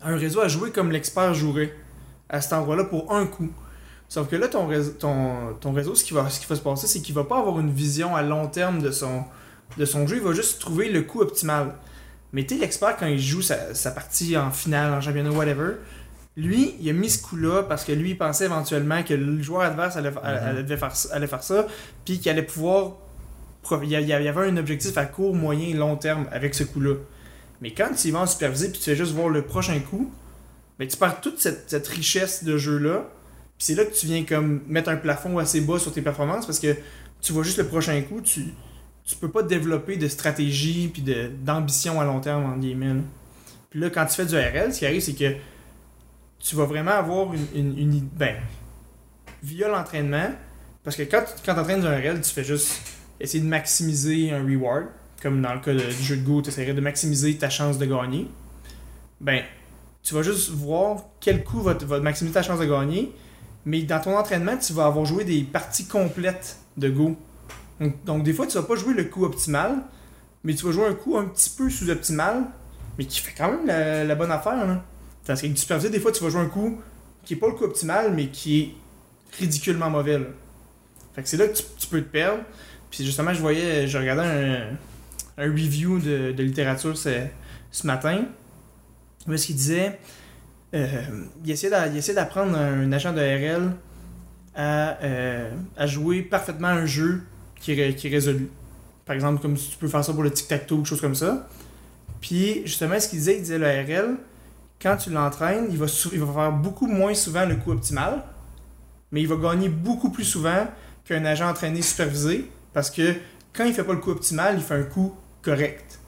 un réseau à jouer comme l'expert jouerait à cet endroit-là pour un coup. Sauf que là, ton réseau, ton, ton réseau ce, qui va, ce qui va se passer, c'est qu'il va pas avoir une vision à long terme de son, de son jeu, il va juste trouver le coup optimal. Mais tu l'expert, quand il joue sa, sa partie en finale, en championnat, whatever, lui, il a mis ce coup-là parce que lui, il pensait éventuellement que le joueur adverse allait, allait- allait faire, allait faire ça, puis qu'il allait pouvoir. Il y avait un objectif à court, moyen et long terme avec ce coup-là. Mais quand tu y vas en supervisé puis tu fais juste voir le prochain coup, ben tu perds toute cette, cette richesse de jeu-là. Puis c'est là que tu viens comme mettre un plafond assez bas sur tes performances parce que tu vois juste le prochain coup, tu, tu peux pas développer de stratégie puis de- d'ambition à long terme en guillemets. Puis là, quand tu fais du RL, ce qui arrive, c'est que tu vas vraiment avoir une. une, ben, via l'entraînement, parce que quand, tu- quand tu entraînes un RL, tu fais juste essayer de maximiser un reward. Comme dans le cas du jeu de Go, tu essaierais de maximiser ta chance de gagner. Ben, tu vas juste voir quel coup va, va maximiser ta chance de gagner. Mais dans ton entraînement, tu vas avoir joué des parties complètes de Go. Donc, des fois, tu vas pas jouer le coup optimal, mais tu vas jouer un coup un petit peu sous-optimal, mais qui fait quand même la, la bonne affaire. Parce qu'avec du supervisé, des fois, tu vas jouer un coup qui est pas le coup optimal, mais qui est ridiculement mauvais. Fait que c'est là que tu, peux te perdre. Puis justement, je voyais, je regardais un, review de, littérature ce, ce matin, où est-ce qu'il disait euh, il essayait d'apprendre un agent de RL à, euh, à jouer parfaitement un jeu qui est, résolu. Par exemple, comme si tu peux faire ça pour le tic-tac-toe ou quelque chose comme ça. Puis, justement, ce qu'il disait, il disait le RL, quand tu l'entraînes, il va, sou- il va faire beaucoup moins souvent le coup optimal, mais il va gagner beaucoup plus souvent qu'un agent entraîné supervisé, parce que quand il fait pas le coup optimal, il fait un coup correct.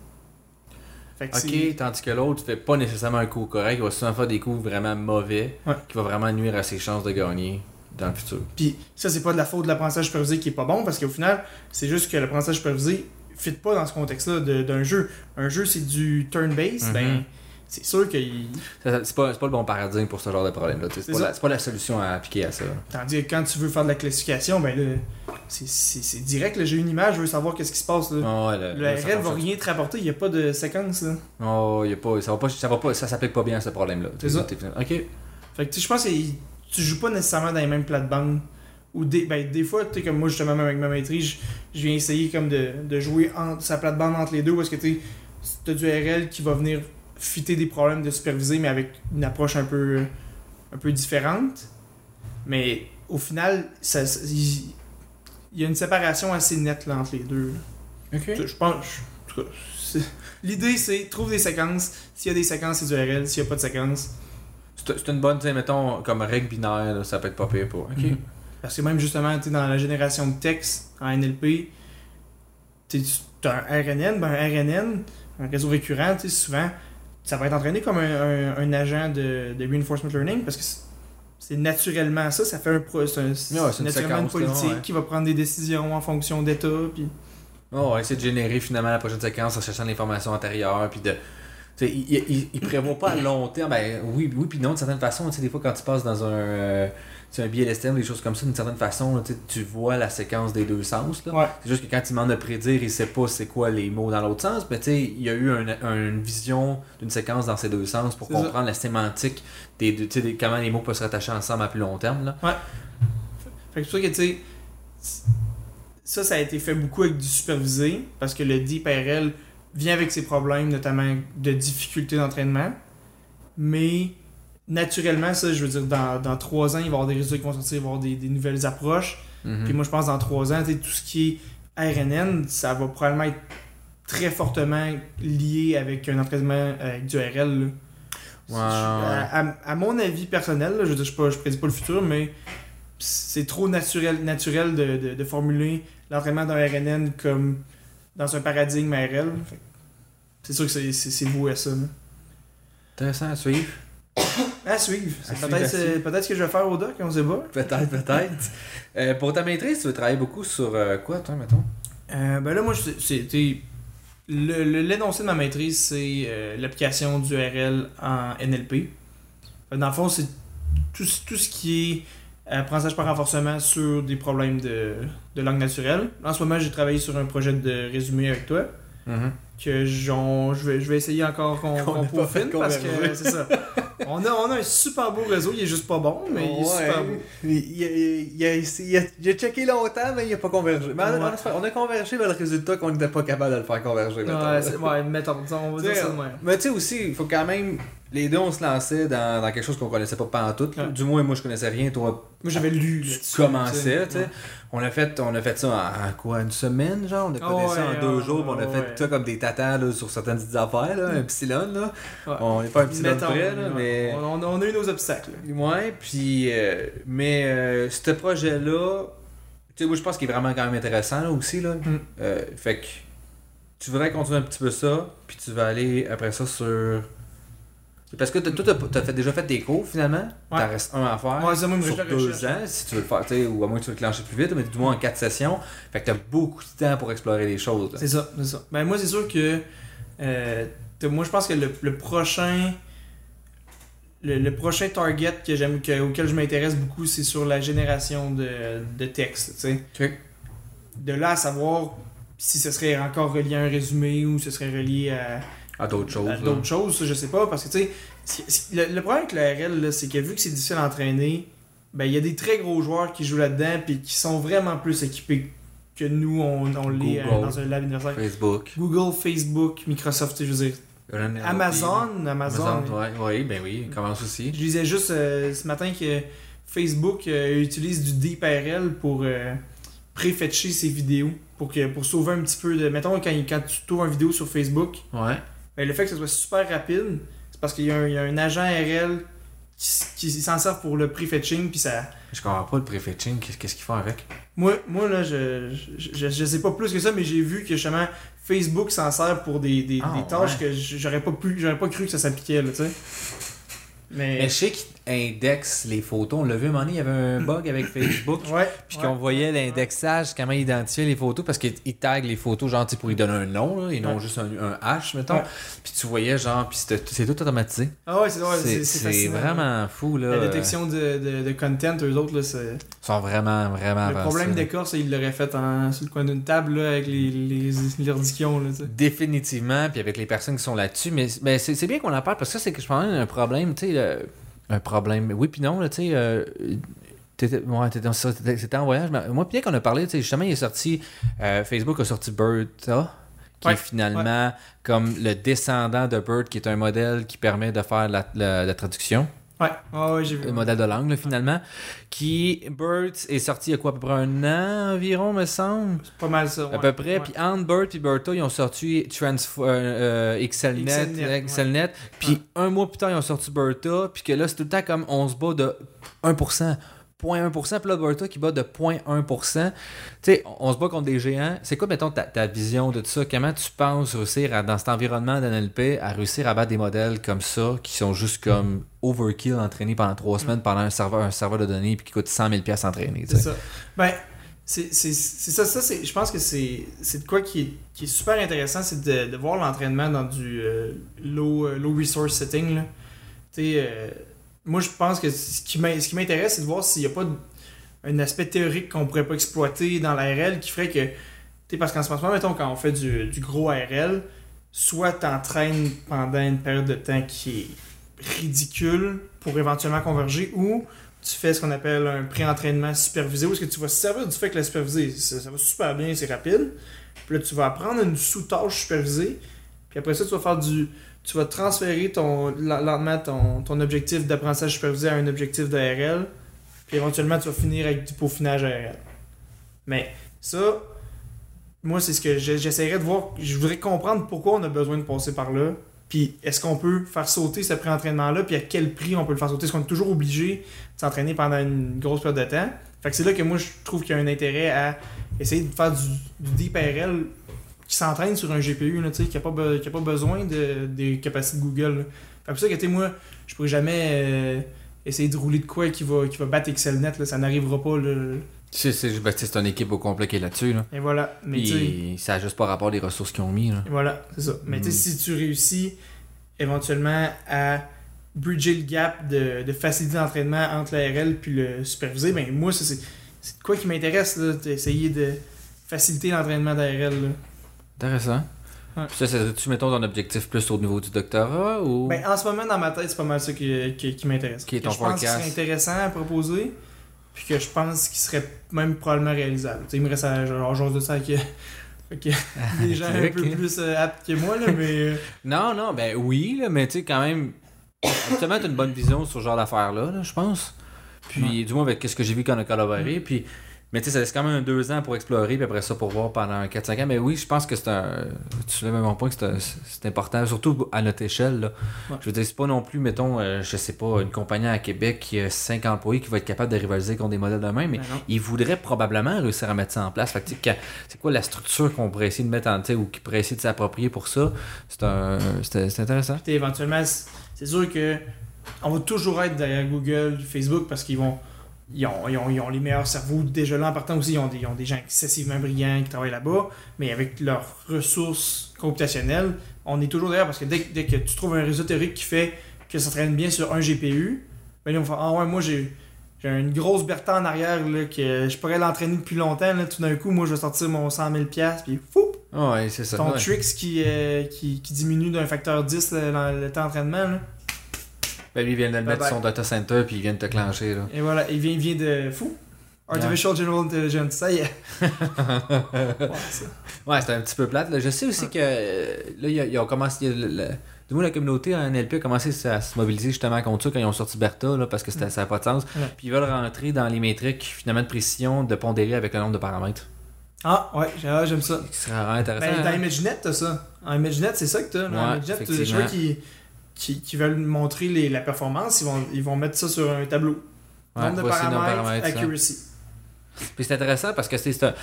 Fait que c'est- Ok, tandis que l'autre fait pas nécessairement un coup correct, il va souvent faire des coups vraiment mauvais, Ouais. qui va vraiment nuire à ses chances de gagner dans le futur. Puis ça, c'est pas de la faute de l'apprentissage supervisé qui est pas bon, parce qu'au final, c'est juste que l'apprentissage supervisé fit pas dans ce contexte-là de- d'un jeu. Un jeu, c'est du turn-based, Mhm. ben, c'est sûr qu'il. Ça- C'est pas, pas le bon paradigme pour ce genre de problème-là. tu sais, C'est pas, pas la solution à appliquer à ça. Tandis que quand tu veux faire de la classification, ben là, c'est- direct, là, j'ai une image, je veux savoir qu'est-ce qui se passe. Là. Oh, ouais, le là, RL va rien te rapporter, il n'y a pas de séquence. Là. Oh, y a pas, ça va pas, ça va pas, ça s'applique pas bien à ce problème-là. C'est ça. Ok. Fait que tu sais, je pense que tu joues pas nécessairement dans les mêmes plates-bandes. Ou des, ben, des fois, tu sais, comme moi, justement, même avec ma maîtrise, je, je viens essayer comme de, de jouer entre, sa plate-bande entre les deux, parce que tu as du RL qui va venir fitter des problèmes de superviser, mais avec une approche un peu, un peu différente. Mais au final, ça, ça- il il y a une séparation assez nette là, entre les deux. là. Ok. Je pense. L'idée, c'est trouve des séquences. S'il y a des séquences, c'est du RL. S'il n'y a pas de séquences, C'est une bonne, mettons, comme règle binaire, là, ça peut être pas pire pour. Ok. Mhm. Parce que même justement, tu dans la génération de texte en NLP, tu as un RNN, ben un RNN, un réseau récurrent, tu sais, souvent, ça va être entraîné comme un, un- un agent de, de reinforcement learning parce que c'est- naturellement ça, ça fait un pro- c'est un- c'est naturellement une politique ouais. qui va prendre des décisions en fonction d'état, puis Oh, on va essayer de générer finalement la prochaine séquence en cherchant l'information antérieure, puis de. Il, il, il prévoit pas à long terme. Ben oui, oui, puis non, de certaine façon, tu sais, des fois quand tu passes dans un. euh, un BLSTM, des choses comme ça, d'une certaine façon, là, tu vois la séquence des deux sens. Ouais. C'est juste que quand il demande de prédire, il sait pas c'est quoi les mots dans l'autre sens. Mais il y a eu un- un- une vision d'une séquence dans ces deux sens pour ça. comprendre la sémantique des des- comment les mots peuvent se rattacher ensemble à plus long terme. Là. Fait que c'est que, tu sais, ça, ça a été fait beaucoup avec du supervisé, parce que le Deep RL vient avec ses problèmes, notamment de difficulté d'entraînement. Mais naturellement, ça, je veux dire, dans, dans 3 ans, il va y avoir des résultats qui vont sortir, il va y avoir des, des nouvelles approches. Mhm. Puis moi, je pense dans 3 ans, tout ce qui est RNN, ça va probablement être très fortement lié avec un entraînement avec du RL. là. À, à- à mon avis personnel, là, je dire, je, prédis pas le futur, mais c'est trop naturel, naturel de, de- de formuler l'entraînement d'un RNN comme dans un paradigme RL. C'est sûr que c'est- voué à ça. là. Intéressant à suivre. À suivre. Suivre, Peut-être ce que je vais faire au doc, on sait pas. Peut-être, peut-être. Euh, pour ta maîtrise, tu veux travailler beaucoup sur euh, quoi, toi, mettons? Euh, ben là, moi, c'était. L'énoncé de ma maîtrise, c'est euh, l'application du RL en NLP. Dans le fond, c'est tout, tout ce qui est apprentissage par renforcement sur des problèmes de, de langue naturelle. En ce moment, j'ai travaillé sur un projet de résumé avec toi. Que je vais, je vais essayer encore qu'on fait peaufine parce que c'est ça. On a, on a un super beau réseau, il est juste pas bon, mais il est super beau. Il, il, il, a, il a- il a checké longtemps, mais il n'a pas convergé. Mais on, a- Ouais. on a- on a convergé vers le résultat qu'on n'était pas capable de le faire converger. mettons. Ouais, ouais, mettons, on va dire ça de même. Mais tu sais aussi, il faut quand même. Les deux, on se lançait dans, dans quelque chose qu'on connaissait pas là. Ouais. Du moins, moi, je connaissais rien. Toi, Moi, j'avais lu. tu commençais, tu sais. On a fait, on a fait ça en, en quoi, une semaine, genre? On a codé Ah ça en deux jours, puis on a fait ça comme des tatas là, sur certaines petites affaires, là, un psilon, là. Ouais. On n'est pas un psilon près, là, mais... On, on- a eu nos obstacles. Ouais, puis... euh, mais euh, ce projet-là, tu sais, moi, je pense qu'il est vraiment quand même intéressant, là, aussi, là. Mm. Euh, fait que tu voudrais continuer un petit peu ça, puis tu vas aller après ça sur... Parce que toi, t'as fait, déjà fait des cours, finalement. Ouais. T'en restes un à faire. Ouais, ça, moi, sur deux recherche. ans, si tu veux le faire, ou à moins que tu veux le clencher plus vite, mais du moins en quatre sessions. Fait que t'as beaucoup de temps pour explorer les choses. C'est ça, c'est ça. Ben, moi, c'est sûr que. euh, moi, je pense que le, le prochain. Le, le prochain target que j'aime, que- auquel je m'intéresse beaucoup, c'est sur la génération de, de texte. tu sais. Ok. De là à savoir si ce serait encore relié à un résumé ou ce serait relié à, À d'autres choses. à d'autres choses, je sais pas. Parce que, tu sais, le, le problème avec le RL, là, c'est que vu que c'est difficile à entraîner, ben, il y a des très gros joueurs qui jouent là-dedans puis qui sont vraiment plus équipés que nous, on, on l'est euh, dans un lab universitaire. Facebook. Google, Facebook, Microsoft, tu sais, je veux dire. Amazon, Amazon. Amazon, ouais, ouais, ben oui, il commence aussi. Je lisais juste euh, ce matin que Facebook euh, utilise du DeepRL pour préfetcher ses vidéos. Pour, que, pour sauver un petit peu de. Mettons, quand, quand tu tournes une vidéo sur Facebook, Ouais. Ben, le fait que ce soit super rapide, c'est parce qu'il y, a un- il y a un agent RL qui, s'en sert pour le prefetching, puis ça. Je comprends pas le prefetching, qu'est-ce qu'ils font avec? Moi, moi là, je, je, je, je sais pas plus que ça, mais j'ai vu que justement Facebook s'en sert pour des, des, Ah, des tâches ouais. que j'aurais pas pu, j'aurais pas cru que ça s'appliquait, là, tu sais. Mais. Mais je sais indexent les photos. On l'a vu un moment donné, il y avait un bug avec Facebook. ouais. Puis ouais. qu'on voyait l'indexage, comment identifier les photos, parce qu'ils ils taguent les photos, genre, pour y donner un nom, là, et non juste un, un H, mettons. Puis tu voyais, genre, puis c'est tout automatisé. Ah ouais, c'est c'est vraiment fou, là. La détection de, de, de content, eux autres, là, c'est. Ils sont vraiment, vraiment Le avancés, problème d'écorce, ils l'auraient fait en, sur le coin d'une table, là, avec les, les, les là. Définitivement, puis avec les personnes qui sont là-dessus. Mais, mais c'est c'est bien qu'on en parle parce que ça, c'est que je pense un problème, tu sais, un problème. Oui, puis non, là, tu sais. euh, ouais, C'était en voyage. mais moi, puis qu'on a parlé, justement, il est sorti. euh, Facebook a sorti Bertha, qui Ouais, est finalement comme le descendant de Bird, qui est un modèle qui permet de faire la, la- la traduction, Ouais, ah ouais, j'ai vu. le modèle de langue, là, finalement. Qui, Bird, est sorti il y a quoi, à peu près un an environ, me semble? C'est pas mal ça. À peu près. Puis entre Bird et Bertha, ils ont sorti Transf euh, euh, XLNet, XLNet, XLNet. Puis un mois plus tard, ils ont sorti Bertha. Puis que là, c'est tout le temps comme on se bat de 1%. 0.1%, puis là, Bertha qui bat de 0.1%. Tu sais, on on se bat contre des géants. C'est quoi, mettons, ta, ta vision de tout ça? Comment tu penses réussir, à- dans cet environnement d'NLP, à réussir à battre des modèles comme ça, qui sont juste comme overkill, entraînés pendant trois semaines pendant un serveur, un serveur de données, puis qui coûte 100 000 pièces entraîner? C'est ça. Ben, c'est ça. ça je pense que c'est de quoi qui est, qui est super intéressant, c'est de, de voir l'entraînement dans du euh, low, euh, low resource setting. Tu sais, euh, moi, je pense que ce qui m'intéresse, c'est de voir s'il n'y a pas un aspect théorique qu'on pourrait pas exploiter dans l'ARL qui ferait que. Tu sais, parce qu'en ce moment, mettons, quand on fait du, gros ARL, soit t'entraînes pendant une période de temps qui est ridicule pour éventuellement converger, ou tu fais ce qu'on appelle un pré-entraînement supervisé, où est-ce que tu vas se servir du fait que la supervisée, ça, ça va super bien, c'est rapide. Puis là, tu vas apprendre une sous-tâche supervisée. Puis après ça, tu vas faire du tu vas transférer ton, len- lentement ton, ton objectif d'apprentissage supervisé à un objectif d'ARL, puis éventuellement tu vas finir avec du peaufinage ARL. Mais ça, moi c'est ce que j'essaierais de voir, je voudrais comprendre pourquoi on a besoin de passer par là, puis est-ce qu'on peut faire sauter ce pré-entraînement-là, puis à quel prix on peut le faire sauter, est-ce qu'on est toujours obligé de s'entraîner pendant une grosse période de temps? Fait que c'est là que moi je trouve qu'il y a un intérêt à essayer de faire du, du deep ARL qui s'entraîne sur un GPU, là, qui n'a pas, be- qui a pas besoin de, des capacités de Google. Fait que pour ça que, moi, je pourrais jamais euh, essayer de rouler de quoi qui va, qui va battre ExcelNet, là, ça n'arrivera pas. Là. C'est, c'est, ben, c'est une équipe au complet qui est là-dessus. Là. Et voilà. Mais Puis ça n'a juste pas rapport des ressources qu'ils ont mis. Là. et voilà, c'est ça. Mais tu sais, si tu réussis éventuellement à bridger le gap de, de facilité d'entraînement entre l'ARL puis le supervisé, ben moi, c'est, c'est de quoi qui m'intéresse, d'essayer de faciliter l'entraînement d'ARL. Intéressant. Ouais. Puis ça, tu mettons ton objectif plus au niveau du doctorat ou? Ben, en ce moment, dans ma tête, c'est pas mal ça qui, qui, qui m'intéresse. Qui est Que ton je pense serait intéressant à proposer, puis que je pense qu'il serait même probablement réalisable. Tu sais, il me reste à genre, genre de ça avec, des gens un peu plus euh, aptes que moi, là, mais... euh, Non, non, ben oui, là, mais tu sais, quand même. Justement, t'as une bonne vision sur ce genre d'affaires-là, là, je pense. Puis, du moins, avec ce que j'ai vu qu'on a collaboré. Puis, mais tu sais, ça laisse quand même deux ans pour explorer, puis après ça, pour voir pendant 4-5 ans. Mais oui, je pense que c'est un. Tu soulèves un bon point que c'est important, surtout à notre échelle. Là. Ouais. Je veux dire, c'est pas non plus, mettons, euh, je sais pas, une compagnie à Québec qui a 5 employés qui va être capable de rivaliser contre des modèles de même, mais ben ils voudraient probablement réussir à mettre ça en place. Fait que, c'est quoi la structure qu'on pourrait essayer de mettre en, ou qui pourrait essayer de s'approprier pour ça? C'est un, c'est intéressant. Puis, éventuellement, c'est c'est sûr que on va toujours être derrière Google, Facebook, parce qu'ils vont... Ils ont, ils, ont, ils ont les meilleurs cerveaux déjà là en partant aussi. Ils ont, des, ils ont des gens excessivement brillants qui travaillent là-bas, mais avec leurs ressources computationnelles, on est toujours derrière parce que dès, que- dès que tu trouves un réseau théorique qui fait que ça traîne bien sur un GPU, ben là, on va faire Ah ouais, moi j'ai. J'ai une grosse Bertha en arrière là, que je pourrais l'entraîner depuis longtemps. Là, tout d'un coup, moi je vais sortir mon 100 000 puis fou, Ah ouais, c'est ça. ton ouais. Trix qui, euh, qui, qui diminue d'un facteur 10 le, le- le temps d'entraînement. Ben, lui, il vient de le mettre sur son data center, puis il vient de te clencher. Là. Et voilà, il vient, il vient de fou. Artificial General Intelligence, ça y est. Ouais, c'était un petit peu plate. Là. Je sais aussi que euh, là, ils ont commencé. du moins, la communauté en NLP a commencé à se mobiliser justement contre ça quand ils ont sorti Bertha, là, parce que c'était- ça n'a pas de sens. Ouais. Puis ils veulent rentrer dans les métriques finalement de précision de pondérer avec le nombre de paramètres. Ah, ouais, ah, j'aime ça. Ce serait vraiment intéressant. Ben, dans hein? ImageNet, t'as ça. En ImageNet, c'est ça que t'as. Ouais, ImageNet, je vois qu'ils qui, qui veulent montrer les, la performance, ils vont, ils vont mettre ça sur un tableau. Ouais, Nombre de paramètres, paramètres, ça. accuracy. Puis c'est intéressant parce que c'est un.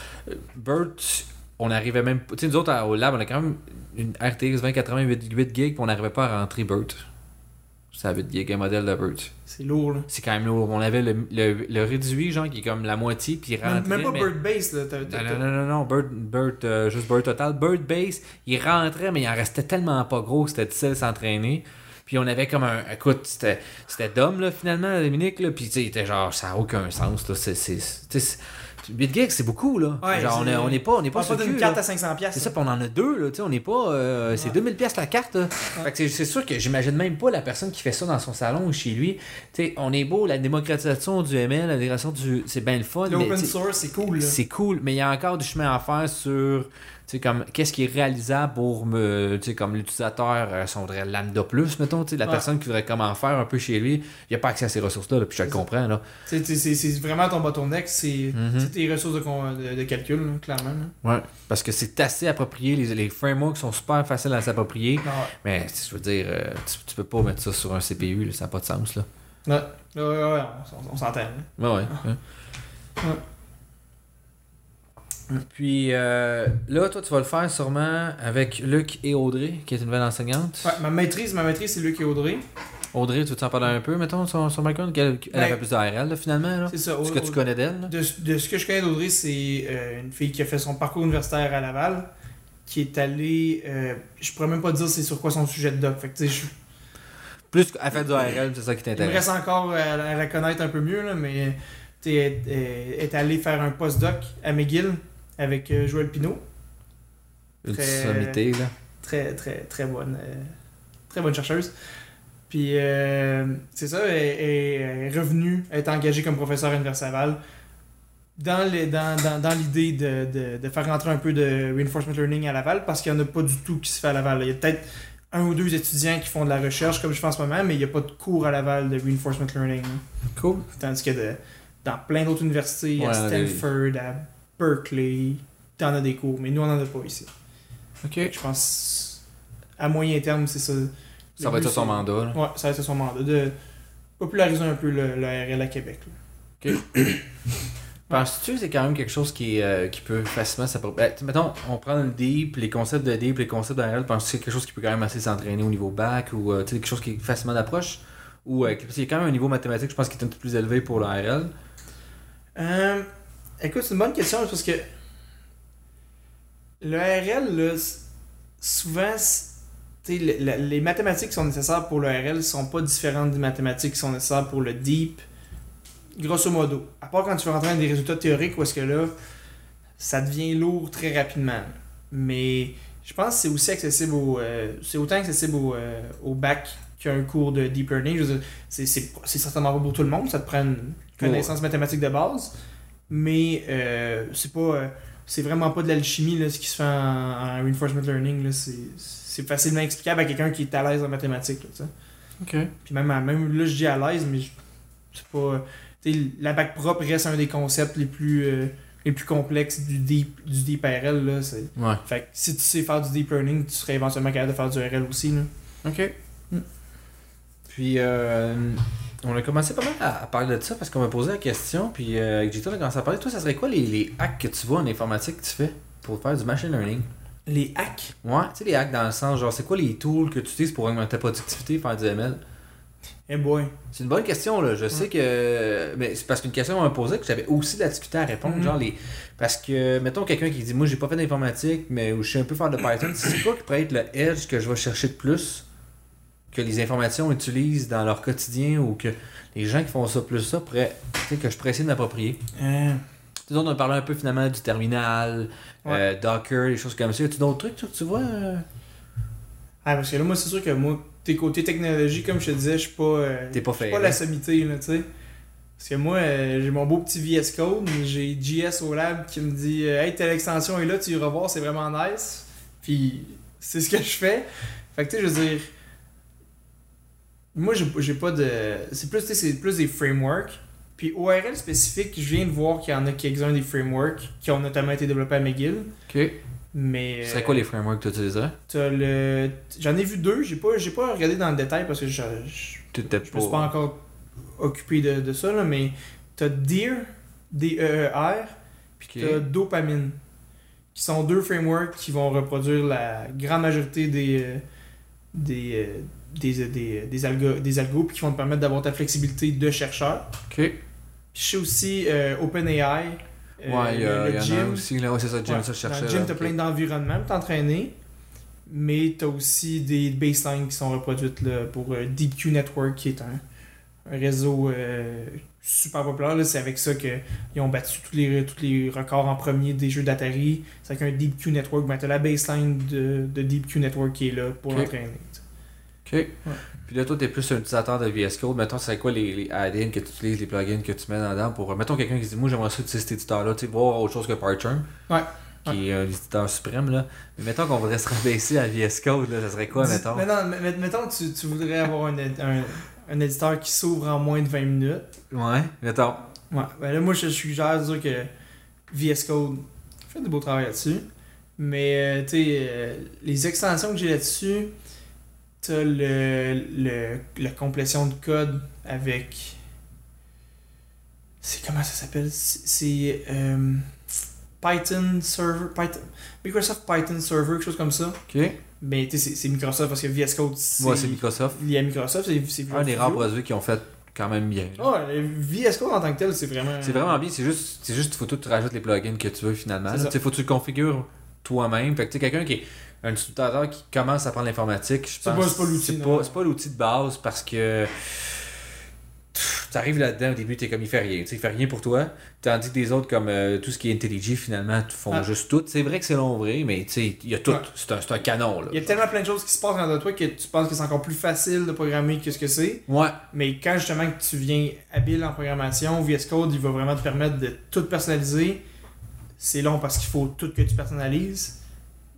BERT, on arrivait même. Tu sais, nous autres, au lab, on a quand même une RTX 2080 8 8 GB, puis on n'arrivait pas à rentrer BERT. C'est à 8 GB, un modèle de BERT. C'est lourd, là. C'est quand même lourd. On avait le, le, le réduit, genre, qui est comme la moitié, puis il rentrait. même pas mais- Bird Base, là. Non, non, non, non, non, Bird, Bird, euh, juste Bird Total. Bird Base, il rentrait, mais il en restait tellement pas gros, c'était difficile de s'entraîner. Puis on avait comme un. Écoute, c'était c'était Dom, là, finalement, Dominique, là. Puis tu sais, il était genre, ça n'a aucun sens, là. C'est. c'est- tu sais, c'est- 8 gigs, c'est beaucoup, là. Ouais, genre, on c'est- est, on est pas, on pas pas sur d'une carte là. à 500$. piastres, C'est ça, puis on en a deux, là, tu sais, on n'est pas... euh, c'est Ouais. 2000 pièces la carte, là. Fait que c'est- c'est sûr que j'imagine même pas la personne qui fait ça dans son salon ou chez lui. Tu sais, on est beau, la démocratisation du ML, la démocratisation du... C'est bien le fun, L'open source, c'est cool, là. c'est cool, mais il y a encore du chemin à faire sur... Sais, comme, qu'est-ce qui est réalisable pour me, tu sais, comme l'utilisateur, euh, son vrai lambda plus, mettons, tu sais, la Ouais. personne qui voudrait comment faire un peu chez lui, il n'y a pas accès à ces ressources-là, là, puis je le comprends, là. C'est- C'est c'est- c'est vraiment ton bottleneck, c'est Mhm. c'est tes ressources de, con- de, de calcul, là, clairement. là. Ouais, parce que c'est assez approprié, les, les frameworks sont super faciles à s'approprier, Ah mais je veux dire, euh, tu, tu peux pas mettre ça sur un CPU, ça n'a pas de sens, là. ouais. Ouais, ouais, ouais, on, on s'entend. là. Ouais, ouais. Ouais. Puis euh, là, toi, tu vas le faire sûrement avec Luc et Audrey, qui est une nouvelle enseignante. Ouais, ma maîtrise, ma maîtrise, c'est Luc et Audrey. Audrey, tu veux t'en parler un peu, mettons, sur son background? qu'elle elle Ben, avait plus d'ARL, là, finalement, là. C'est ça. Ce que tu connais d'elle. De, de ce que je connais d'Audrey, c'est euh, une fille qui a fait son parcours universitaire à Laval, qui est allée. euh, je pourrais même pas dire c'est sur quoi son sujet de doc. Fait que, tu sais, je- Plus qu'elle fait du ARL, c'est ça qui il me t'intéresse. reste encore à, à la connaître un peu mieux, là, mais tu elle, elle est allée faire un postdoc à McGill avec euh, Joël Pinault. Une sommité, là. Très, très, très bonne. euh, très bonne chercheuse. Puis, euh, c'est ça, elle, elle est revenue être engagée comme professeur à l'Université Laval dans, les- dans, dans, dans l'idée de, de, de faire rentrer un peu de reinforcement learning à Laval parce qu'il n'y en a pas du tout qui se fait à Laval. Il y a peut-être un ou deux étudiants qui font de la recherche, comme je fais en ce moment, mais il n'y a pas de cours à Laval de reinforcement learning. Cool. Tandis que de- dans plein d'autres universités, Ouais, à Stanford, à Berkeley, t'en as des cours, mais nous on en a pas ici. Ok. Je pense à moyen terme, c'est ça. Ça va être ça son mandat. là. Ouais, ça va être ça son mandat. De populariser un peu le, le RL à Québec. là. Penses-tu que c'est quand même quelque chose qui, euh, qui peut facilement s'approprier? Ben, mettons, on prend le deep, les concepts de deep, les concepts d'ARL, penses-tu que c'est quelque chose qui peut quand même assez s'entraîner au niveau bac ou euh, quelque chose qui est facilement d'approche? Ou euh, parce qu'il y a quand même un niveau mathématique, je pense, qui est un peu plus élevé pour l'ARL. Euh, écoute, c'est une bonne question parce que le RL, là, souvent, le- le- les mathématiques qui sont nécessaires pour le RL sont pas différentes des mathématiques qui sont nécessaires pour le deep. Grosso modo. À part quand tu veux rentrer dans des résultats théoriques où est-ce que là, ça devient lourd très rapidement. Mais je pense que c'est aussi accessible au. euh, c'est autant accessible au, euh, au bac qu'un cours de deep learning. C'est certainement pas pour tout le monde, ça te prend une connaissance mathématique de base. Mais euh, c'est pas. euh, c'est vraiment pas de l'alchimie là, ce qui se fait en, en reinforcement learning. Là, c'est, c'est facilement explicable à quelqu'un qui est à l'aise en mathématiques. Là, tu sais. Ok. Puis même, à- même là, je dis à l'aise, mais je- c'est pas. tu sais, la bac propre reste un des concepts les plus, euh, les plus complexes du deep, du deep RL. Là, c'est... Ouais. Fait que si tu sais faire du deep learning, tu serais éventuellement capable de faire du RL aussi. Là. Ok. Mm. Puis, euh, on a commencé pas mal à, à parler de ça parce qu'on m'a posé la question. Puis, euh, avec on a commencé à parler. Toi, ça serait quoi les, les hacks que tu vois en informatique que tu fais pour faire du machine learning? Les hacks? Ouais, tu sais, les hacks dans le sens, genre, c'est quoi les tools que tu utilises pour augmenter ta productivité, faire du ML? Eh boy. C'est une bonne question, là. Je sais que. Mais c'est parce qu'une question qu'on m'a posée que j'avais aussi de la difficulté à répondre. Mhm. Genre, les. Parce que, mettons, quelqu'un qui dit, moi, j'ai pas fait d'informatique, mais ou je sais un peu faire de Python, c'est quoi qui pourrait être le edge que je vais chercher de plus? Que les informations utilisent dans leur quotidien ou que les gens qui font ça plus ça pourraient. Tu que je pourrais essayer de m'approprier. Euh, Tu sais, on a parlé un peu finalement du terminal, Ouais. euh, Docker, des choses comme ça. As-tu d'autres trucs, toi, que tu vois euh? Ah, parce que là, moi, c'est sûr que moi, tes côtés technologie, comme je te disais, je suis pas. euh, T'es pas fait, pas la sommité, là, tu sais. Parce que moi, euh, j'ai mon beau petit VS Code, mais j'ai JS au lab qui me dit Hey, telle extension est là, tu iras voir, c'est vraiment nice. Puis, c'est ce que je fais. Fait que, tu sais, je veux dire. Moi, j'ai pas de. C'est plus, c'est plus des frameworks. Puis, ORL spécifique, je viens de voir qu'il y en a quelques-uns des frameworks qui ont notamment été développés à McGill. Ok. Mais. Ce serait quoi les frameworks que tu utiliserais? T'as le. J'en ai vu deux, j'ai pas, j'ai pas regardé dans le détail parce que je, je, je me suis pas encore occupé de, de ça, là, mais t'as Deer, D-E-E-R, puis Ok. t'as Dopamine, qui sont deux frameworks qui vont reproduire la grande majorité des. euh, des. Des, des, des, algo, des algos, puis qui vont te permettre d'avoir ta flexibilité de chercheur. Ok. Puis je sais aussi euh, OpenAI. euh, Ouais, il y, a- le- y le en a Gym. aussi, là, ouais, c'est ça, Jim, Ouais, ça, je cherchais. Dans le gym, t'as plein d'environnements pour t'entraîner, mais t'as aussi des baselines qui sont reproduites là, pour euh, DeepQ Network, qui est un, un réseau euh, super populaire. là. C'est avec ça qu'ils ont battu tous les, tous les records en premier des jeux d'Atari. C'est avec un DeepQ Network. Ben, t'as la baseline de, de DeepQ Network qui est là pour Ok. l'entraîner. Puis là, toi, t'es plus un utilisateur de VS Code. Mettons, c'est quoi les, les add-ins que tu utilises, les plugins que tu mets dedans pour. Mettons quelqu'un qui se dit, moi, j'aimerais ça utiliser cet éditeur-là, tu sais, voir autre chose que PyCharm. Ouais. Qui est un éditeur suprême, là. Mais mettons qu'on voudrait se rabaisser à VS Code, là, ça serait quoi, mettons? Mais non, mais- mettons que tu, tu voudrais avoir un, un, un éditeur qui s'ouvre en moins de 20 minutes. Ouais, mettons. Ouais, ben là, moi, je suggère de dire que VS Code fait du beau travail là-dessus. Mais, euh, tu sais, euh, les extensions que j'ai là-dessus, t'as le, le, la complétion de code avec. C'est comment ça s'appelle? C'est euh, Python Server. Python, Microsoft Python Server, quelque chose comme ça. Ok. Mais, tu sais, c'est- Microsoft parce que VS Code, c'est Ouais, c'est Microsoft. lié à Microsoft. C'est Un des rares produits qui ont fait quand même bien. là. Le VS Code en tant que tel, c'est vraiment. C'est vraiment bien, c'est juste, c'est juste, faut que tu rajoutes les plugins que tu veux finalement. Tu faut que tu le configures toi-même. Fait que tu quelqu'un qui est un utilisateur qui commence à apprendre l'informatique, je pense. pas- c'est pas l'outil, C'est pas, l'outil de base parce que. Tu arrives là-dedans, au début, t'es comme il fait rien. Il fait rien pour toi. Tandis que des autres, comme euh, tout ce qui est IntelliJ, finalement, font Ah. juste tout. C'est vrai que c'est long vrai, mais il y a tout. Ouais. C'est un, un canon, là. Il y a tellement plein de choses qui se passent dans toi que tu penses que c'est encore plus facile de programmer que ce que c'est. Ouais. Mais quand justement que tu viens habile en programmation, VS Code, il va vraiment te permettre de tout personnaliser. C'est long parce qu'il faut tout que tu personnalises.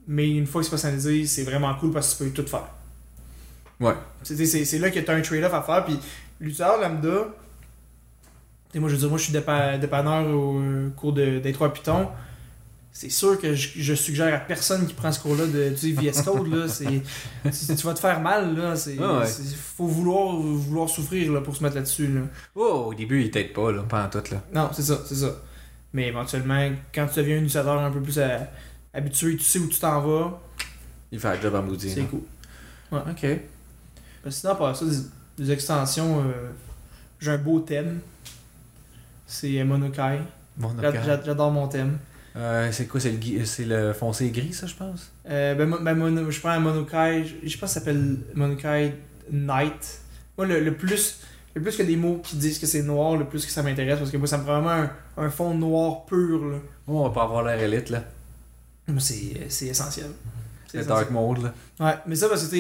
Mais une fois que c'est personnalisé, c'est vraiment cool parce que tu peux tout faire. Ouais. C'est là que tu as un trade-off à faire. Puis l'utilisateur lambda, et moi je veux dire, moi je suis dépa- dépanneur au euh, cours de- d'intro à Python. C'est sûr que je, je suggère à personne qui prend ce cours-là de VS Code. Là, c'est, c'est- tu vas te faire mal. Là, c'est, Ah ouais. faut vouloir, vouloir souffrir là, pour se mettre là-dessus. Là. Oh, au début, il t'aide pas, là, pendant tout, là. Non, c'est ça, c'est ça. Mais éventuellement, quand tu deviens un utilisateur un peu plus euh, habitué, tu sais où tu t'en vas, Il fait un job maudit. c'est cool. Ok. Parce que sinon, par ça, des, des extensions, euh, j'ai un beau thème. C'est euh, Monokai. J'a- J'adore mon thème. Euh, c'est quoi, c'est le, c'est le foncé gris, ça, je pense? Euh, ben, ben, mono- je prends un Monokai, je, je pense que ça s'appelle Monokai Night. Moi, le, le plus le plus que des mots qui disent que c'est noir, le plus que ça m'intéresse, parce que moi, ça me prend vraiment un, un fond noir pur. Là. Oh, on va pas avoir l'air élite, là. C'est essentiel. C'est Le dark mode, là. Ouais, mais ça, parce que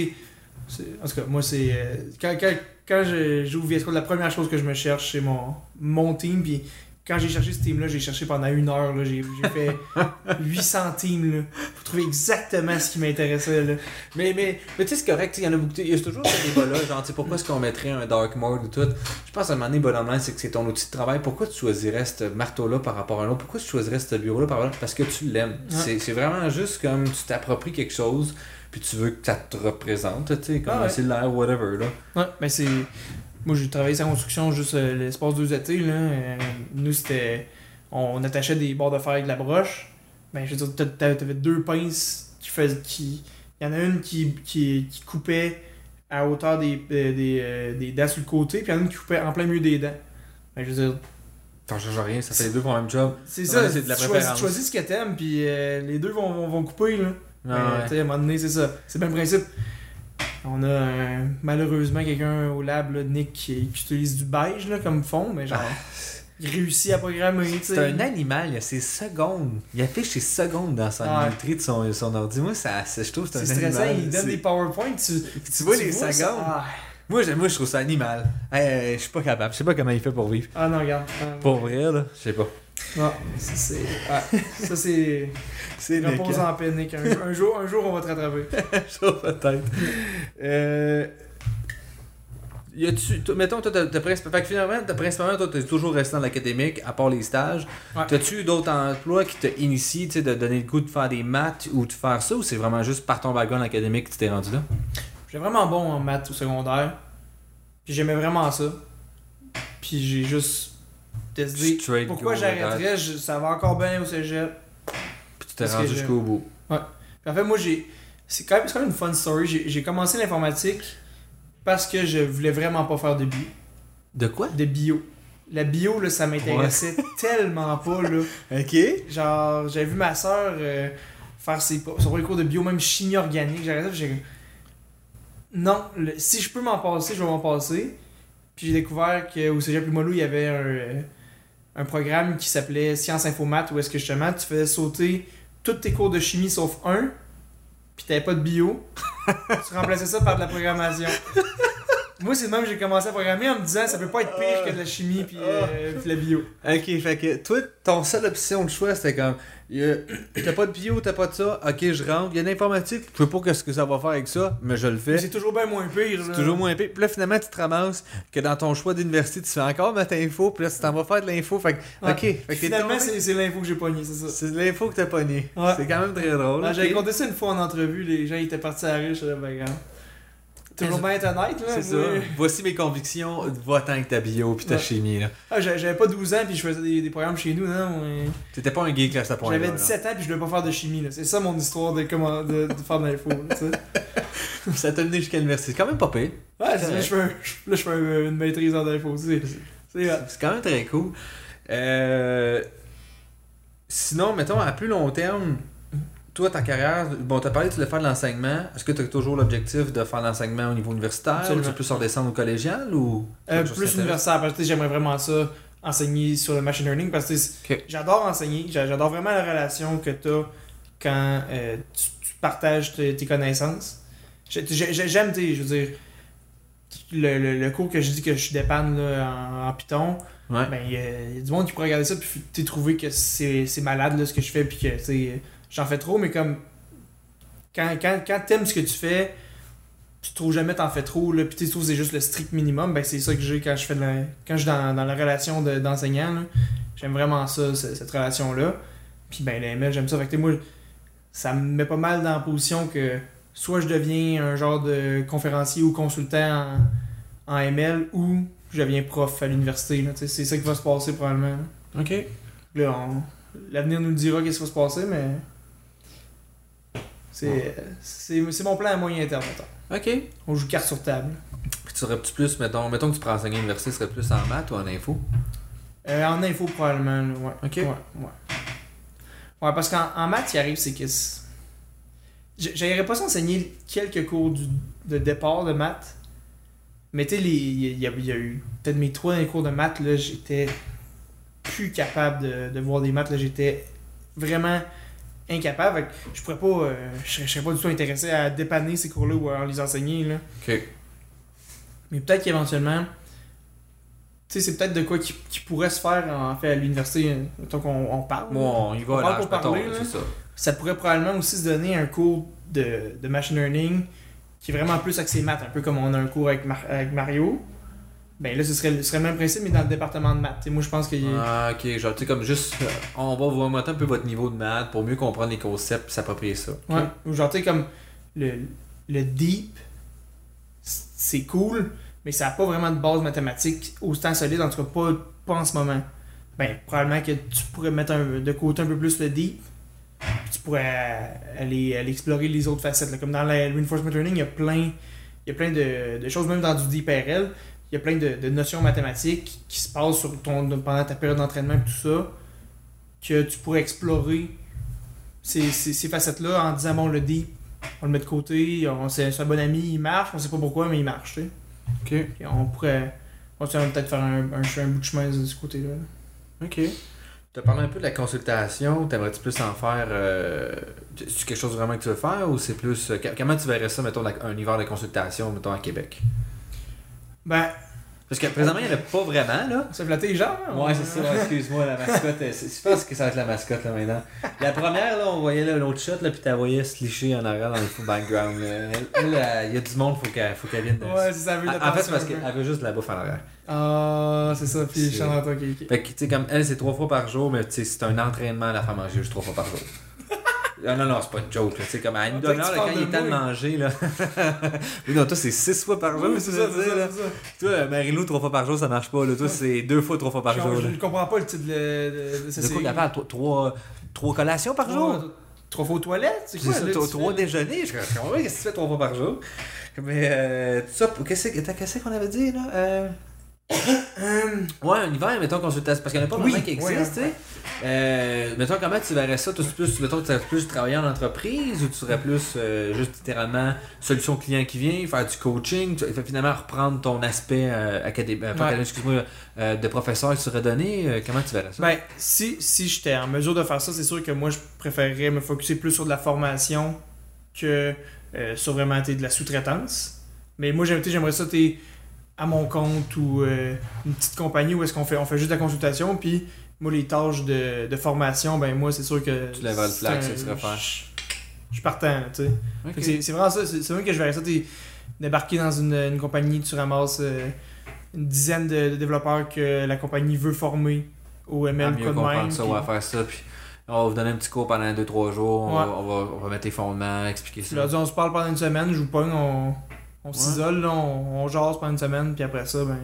En tout cas, moi, c'est. euh, quand quand, quand je- j'ouvre VS Code, la première chose que je me cherche, c'est mon, mon team. Puis quand j'ai cherché ce team-là, j'ai cherché pendant une heure. là. J'ai j'ai fait 800 teams là, pour trouver exactement ce qui m'intéressait. là. Mais, mais, mais tu sais, c'est correct, il y en a beaucoup. Il y a toujours ce débat-là, genre, tu sais, pourquoi est-ce qu'on mettrait un dark mode ou tout? Je pense à un moment donné, bottom line, c'est que c'est ton outil de travail. Pourquoi tu choisirais ce marteau-là par rapport à un autre? Pourquoi tu choisirais ce bureau-là par rapport à l'autre Parce que tu l'aimes. C'est C'est vraiment juste comme tu t'appropries quelque chose, puis tu veux que ça te représente, tu sais, comme Ah ouais. c'est l'air, whatever, là. Ouais, ben c'est. Moi, j'ai travaillé sa construction juste euh, l'espace deux étés. Là. Euh, nous, c'était. On attachait des barres de fer avec de la broche. Ben, je veux dire, t'a- t'a- t'avais deux pinces qui faisaient. Qui... Il y en a une qui, qui, qui coupait à hauteur des, euh, des, des dents sur le côté, puis il y en a une qui coupait en plein milieu des dents. Ben, je veux dire, T'en changes rien, ça fait les deux pour le même job. c'est ça, c'est de la tu choisis, préférence. tu choisis ce que t'aimes, puis euh, les deux vont, vont, vont couper. Là. Ah, Ben, ouais. à un moment donné, c'est ça. C'est le principe. On a euh, malheureusement quelqu'un au lab, là, Nick, qui, qui utilise du beige là, comme fond, mais genre, il réussit à programmer. C'est un animal, il a ses secondes. Il affiche ses secondes dans sa Ouais. minuterie de son, son ordi. Moi, ça, ça- je trouve que c'est C'est un stressant, animal. il donne des PowerPoints. Tu, Tu vois les secondes? Ah, Moi, je- moi, je trouve ça animal. Hey, je suis pas capable. Je sais pas comment il fait pour vivre. ah non, regarde. Ah, Pour vrai, là, je sais pas. Non, ça, c'est. ouais, ça, c'est. C'est en Nick. Un, un jour, un jour, on va te rattraper. Ça, peut-être. Euh... Y a-tu. toi, Mettons, toi, t'as, t'as princi- fait que finalement, t'as principalement, toi, t'es toujours resté dans l'académique, à part les stages. Ouais. T'as-tu d'autres emplois qui t'ont initié, tu sais, de donner le goût de faire des maths ou de faire ça, ou c'est vraiment juste par ton background académique que tu t'es rendu là? J'étais vraiment bon en maths au secondaire. Puis j'aimais vraiment ça. Puis j'ai juste Straight Pourquoi go j'arrêterais je- Ça va encore bien au cégep. Puis tu t'es Parce que rendu j'ai- jusqu'au bout. Puis en fait, moi, j'ai. C'est quand, même- c'est quand même une fun story. J'ai j'ai commencé l'informatique parce que je voulais vraiment pas faire de bio. De quoi? De bio. La bio, là, ça m'intéressait tellement pas, là. Ok. Genre, j'avais vu ma soeur faire ses, son premier cours de bio, même chimie organique. Puis j'ai Non, le- si je peux m'en passer, je vais m'en passer. Puis j'ai découvert qu'au Cégep Lumolo, il y avait un, euh, un programme qui s'appelait Sciences Infomat, où est-ce que justement tu faisais sauter tous tes cours de chimie sauf un, puis t'avais pas de bio. tu remplaçais ça par de la programmation. Moi, c'est même que j'ai commencé à programmer en me disant ça peut pas être pire que de la chimie puis, euh, puis la bio. Ok, fait que toi, ton seule option de choix, c'était comme. T'as pas de bio, t'as pas de ça, ok, je rentre. Il y a l'informatique, je sais pas qu'est-ce que ça va faire avec ça, mais je le fais. c'est toujours bien moins pire. C'est là. toujours moins épais. Puis là, finalement, tu te ramasses que dans ton choix d'université, tu fais encore maths info, puis là, tu t'en vas faire de l'info. Fait que, Ouais. ok. Fait que Finalement, c'est l'info que j'ai pogné, c'est ça. c'est l'info que t'as pogné. Ouais. C'est quand même très drôle. Ah, ok. J'avais compté ça une fois en entrevue, les gens ils étaient partis à la riche, je disais, ben. Toujours bien honnête, là. C'est ça. Voici mes convictions. Va-t'en avec ta bio puis ta Ouais. chimie. là. Ah, j'avais pas 12 ans puis je faisais des, des programmes chez nous, non. mais- T'étais pas un geek à ce point-là. J'avais là. 17 ans puis je voulais pas faire de chimie, là. C'est ça mon histoire de, comment, de, de faire de l'info, là, tu sais. Ça t'a mené jusqu'à l'université. C'est quand même pas pire. Ouais, c'est- là, je fais, un- là, je fais un- une maîtrise en info aussi. C'est quand même très cool. Euh, Sinon, mettons, à plus long terme, toi, ta carrière, bon, t'as parlé, tu voulais faire de l'enseignement. Est-ce que tu as toujours l'objectif de faire de l'enseignement au niveau universitaire Absolument. ou tu peux plus redescendre au collégial ou Euh, plus universitaire, parce que tu j'aimerais vraiment ça, enseigner sur le machine learning, parce que tu j'adore enseigner, j'a- j'adore vraiment la relation que tu as quand euh, tu, tu partages tes, tes connaissances. J'ai- j'ai- j'ai- J'aime, tu je veux dire, le, le- le cours que je dis que je dépanne là, en, en Python, Ouais. ben, il y, a il y a du monde qui pourrait regarder ça puis t'es trouvé que c'est malade là, ce que je fais puis que tu j'en fais trop mais comme quand, quand, quand t'aimes ce que tu fais tu trouves jamais t'en fais trop, là, puis tu trouves c'est juste le strict minimum, ben c'est ça que j'ai quand je fais de la, quand je suis dans, dans la relation de- d'enseignant. J'aime vraiment ça, ce- cette relation-là. Puis ben, les ML, j'aime ça. Fait que, moi, ça me met pas mal dans la position que soit je deviens un genre de conférencier ou consultant en, en ML ou je deviens prof à l'université. C'est ça qui va se passer probablement. là. Ok. Là, l'avenir nous dira qu'est-ce qui va se passer, mais c'est mon plan à moyen terme. Ok. On joue carte sur table. Puis tu serais plus, mettons, mettons que tu prends enseigner à l'université, serais plus en maths ou en info? Euh, en info probablement, ouais. Ok. Ouais, ouais. Ouais, parce qu'en en maths, il arrive, c'est que. c'est- J'- J'aurais pas enseigner quelques cours du- de départ de maths. Mais tu sais, il y, y a eu peut-être mes trois derniers cours de maths, là, j'étais plus capable de, de voir des maths, là, j'étais vraiment incapable. Je pourrais pas. euh, je serais- je serais pas du tout intéressé à dépanner ces cours-là ou à les enseigner, là. Ok. Mais peut-être qu'éventuellement, tu sais, c'est peut-être de quoi qui, qui pourrait se faire en fait à l'université, mettons qu'on on parle. Bon, on y va On là, parler, là. ça. Ça pourrait probablement aussi se donner un cours de, de machine learning qui est vraiment plus axé maths, un peu comme on a un cours avec, Mar- avec Mario. Ben là, ce serait, ce serait le même principe, mais dans le département de maths. Moi, je pense qu'il y a- Ah, ok. Genre, tu sais, comme juste, euh, on va vous remonter un peu votre niveau de maths pour mieux comprendre les concepts et s'approprier ça. Ok. Ouais. Ou genre, tu sais, comme le, le deep, c'est cool, mais ça n'a pas vraiment de base mathématique autant solide, en tout cas pas, pas en ce moment. Ben, probablement que tu pourrais mettre un- de côté un peu plus le deep, puis tu pourrais aller, aller explorer les autres facettes. là. Comme dans le reinforcement learning, il y a plein, il y a plein de, de choses, même dans du deep RL, il y a plein de, de notions mathématiques qui se passent sur ton, pendant ta période d'entraînement et tout ça, que tu pourrais explorer ces, ces, ces facettes-là en disant, bon, le deep, on le met de côté, on, c'est un bon ami, il marche, on sait pas pourquoi, mais il marche, tu sais. Ok. On pourrait, on pourrait peut-être faire un, un, un bout de chemin de ce côté-là. Ok. Tu as parlé un peu de la consultation. T'aimerais-tu plus en faire. Euh, c'est quelque chose vraiment que tu veux faire ou c'est plus. euh, comment tu verrais ça, mettons, un hiver de consultation, mettons, à Québec? Ben, Parce que présentement, il n'y en a pas vraiment, là. ça flattait les gens, hein? Ouais, c'est ça, excuse-moi, la mascotte. euh, c'est- Je pense que ça va être la mascotte là maintenant. La première, là, on voyait là, l'autre shot, là, puis tu la voyais se licher en arrière dans le full background. là. Elle, euh, il y a du monde, faut qu'elle faut qu'elle vienne. de- Ouais, c'est ça, en en fait, c'est parce qu'elle veut juste de la bouffe en arrière. Ah, c'est ça, puis ok. Fait que, tu sais, comme elle, c'est trois fois par jour, mais tu sais, c'est un entraînement à la faire manger juste trois fois par jour. Ah non, non, c'est pas une joke. sais, comme à une demi-heure, quand il est temps de manger, là. oui, non, toi, c'est six fois par jour, Oui, c'est c'est ça, ça, c'est ça, c'est ça. Toi, euh, Marie-Lou, trois fois par jour, ça marche pas, là. Toi, c'est deux fois, trois fois par jour. Je ne comprends pas le titre de, C'est quoi qu'elle parle? Trois- collations par jour? Trois, fois aux toilettes? C'est C'est quoi, ça, trois, déjeuners. Je comprends pas qu'est-ce que tu fais trois fois par jour? Mais, euh, tout ça, pour- qu'est-ce qu'on avait dit, là? Euh... Ouais, un hiver, mettons, consultation. Parce qu'il n'y en a pas Oui, vraiment qui ouais, existent, tu sais. Euh, mettons, comment tu verrais ça? Tu plus, mettons, tu serais plus travailler en entreprise ou tu serais plus euh, juste littéralement solution client qui vient, faire du coaching, tu, finalement reprendre ton aspect euh, académique, Ouais. excuse-moi, de professeur qui serait donné. comment tu verrais ça? Ben, si, si j'étais en mesure de faire ça, c'est sûr que moi, je préférerais me focuser plus sur de la formation que sur vraiment de la sous-traitance. Mais moi, j'aimerais ça t'sais, à mon compte ou euh, une petite compagnie où est-ce qu'on fait, on fait juste de la consultation. Puis, moi, les tâches de, de formation, ben moi, c'est sûr que. Tu lèverais le flag, ça serait faire. Je suis partant, tu sais. C'est vraiment ça, c'est vrai que je verrais ça, t'es débarquer dans une, une compagnie, tu ramasses euh, une dizaine de, de développeurs que la compagnie veut former au ML mieux code même. ça, puis on va faire ça, puis on va vous donner un petit cours pendant 2-3 jours, on, va, on, va, on va mettre les fondements, expliquer ça. dis, on se parle pendant une semaine, je vous pogne, on, on Ouais. s'isole, là, on, on jase pendant une semaine, puis après ça, ben,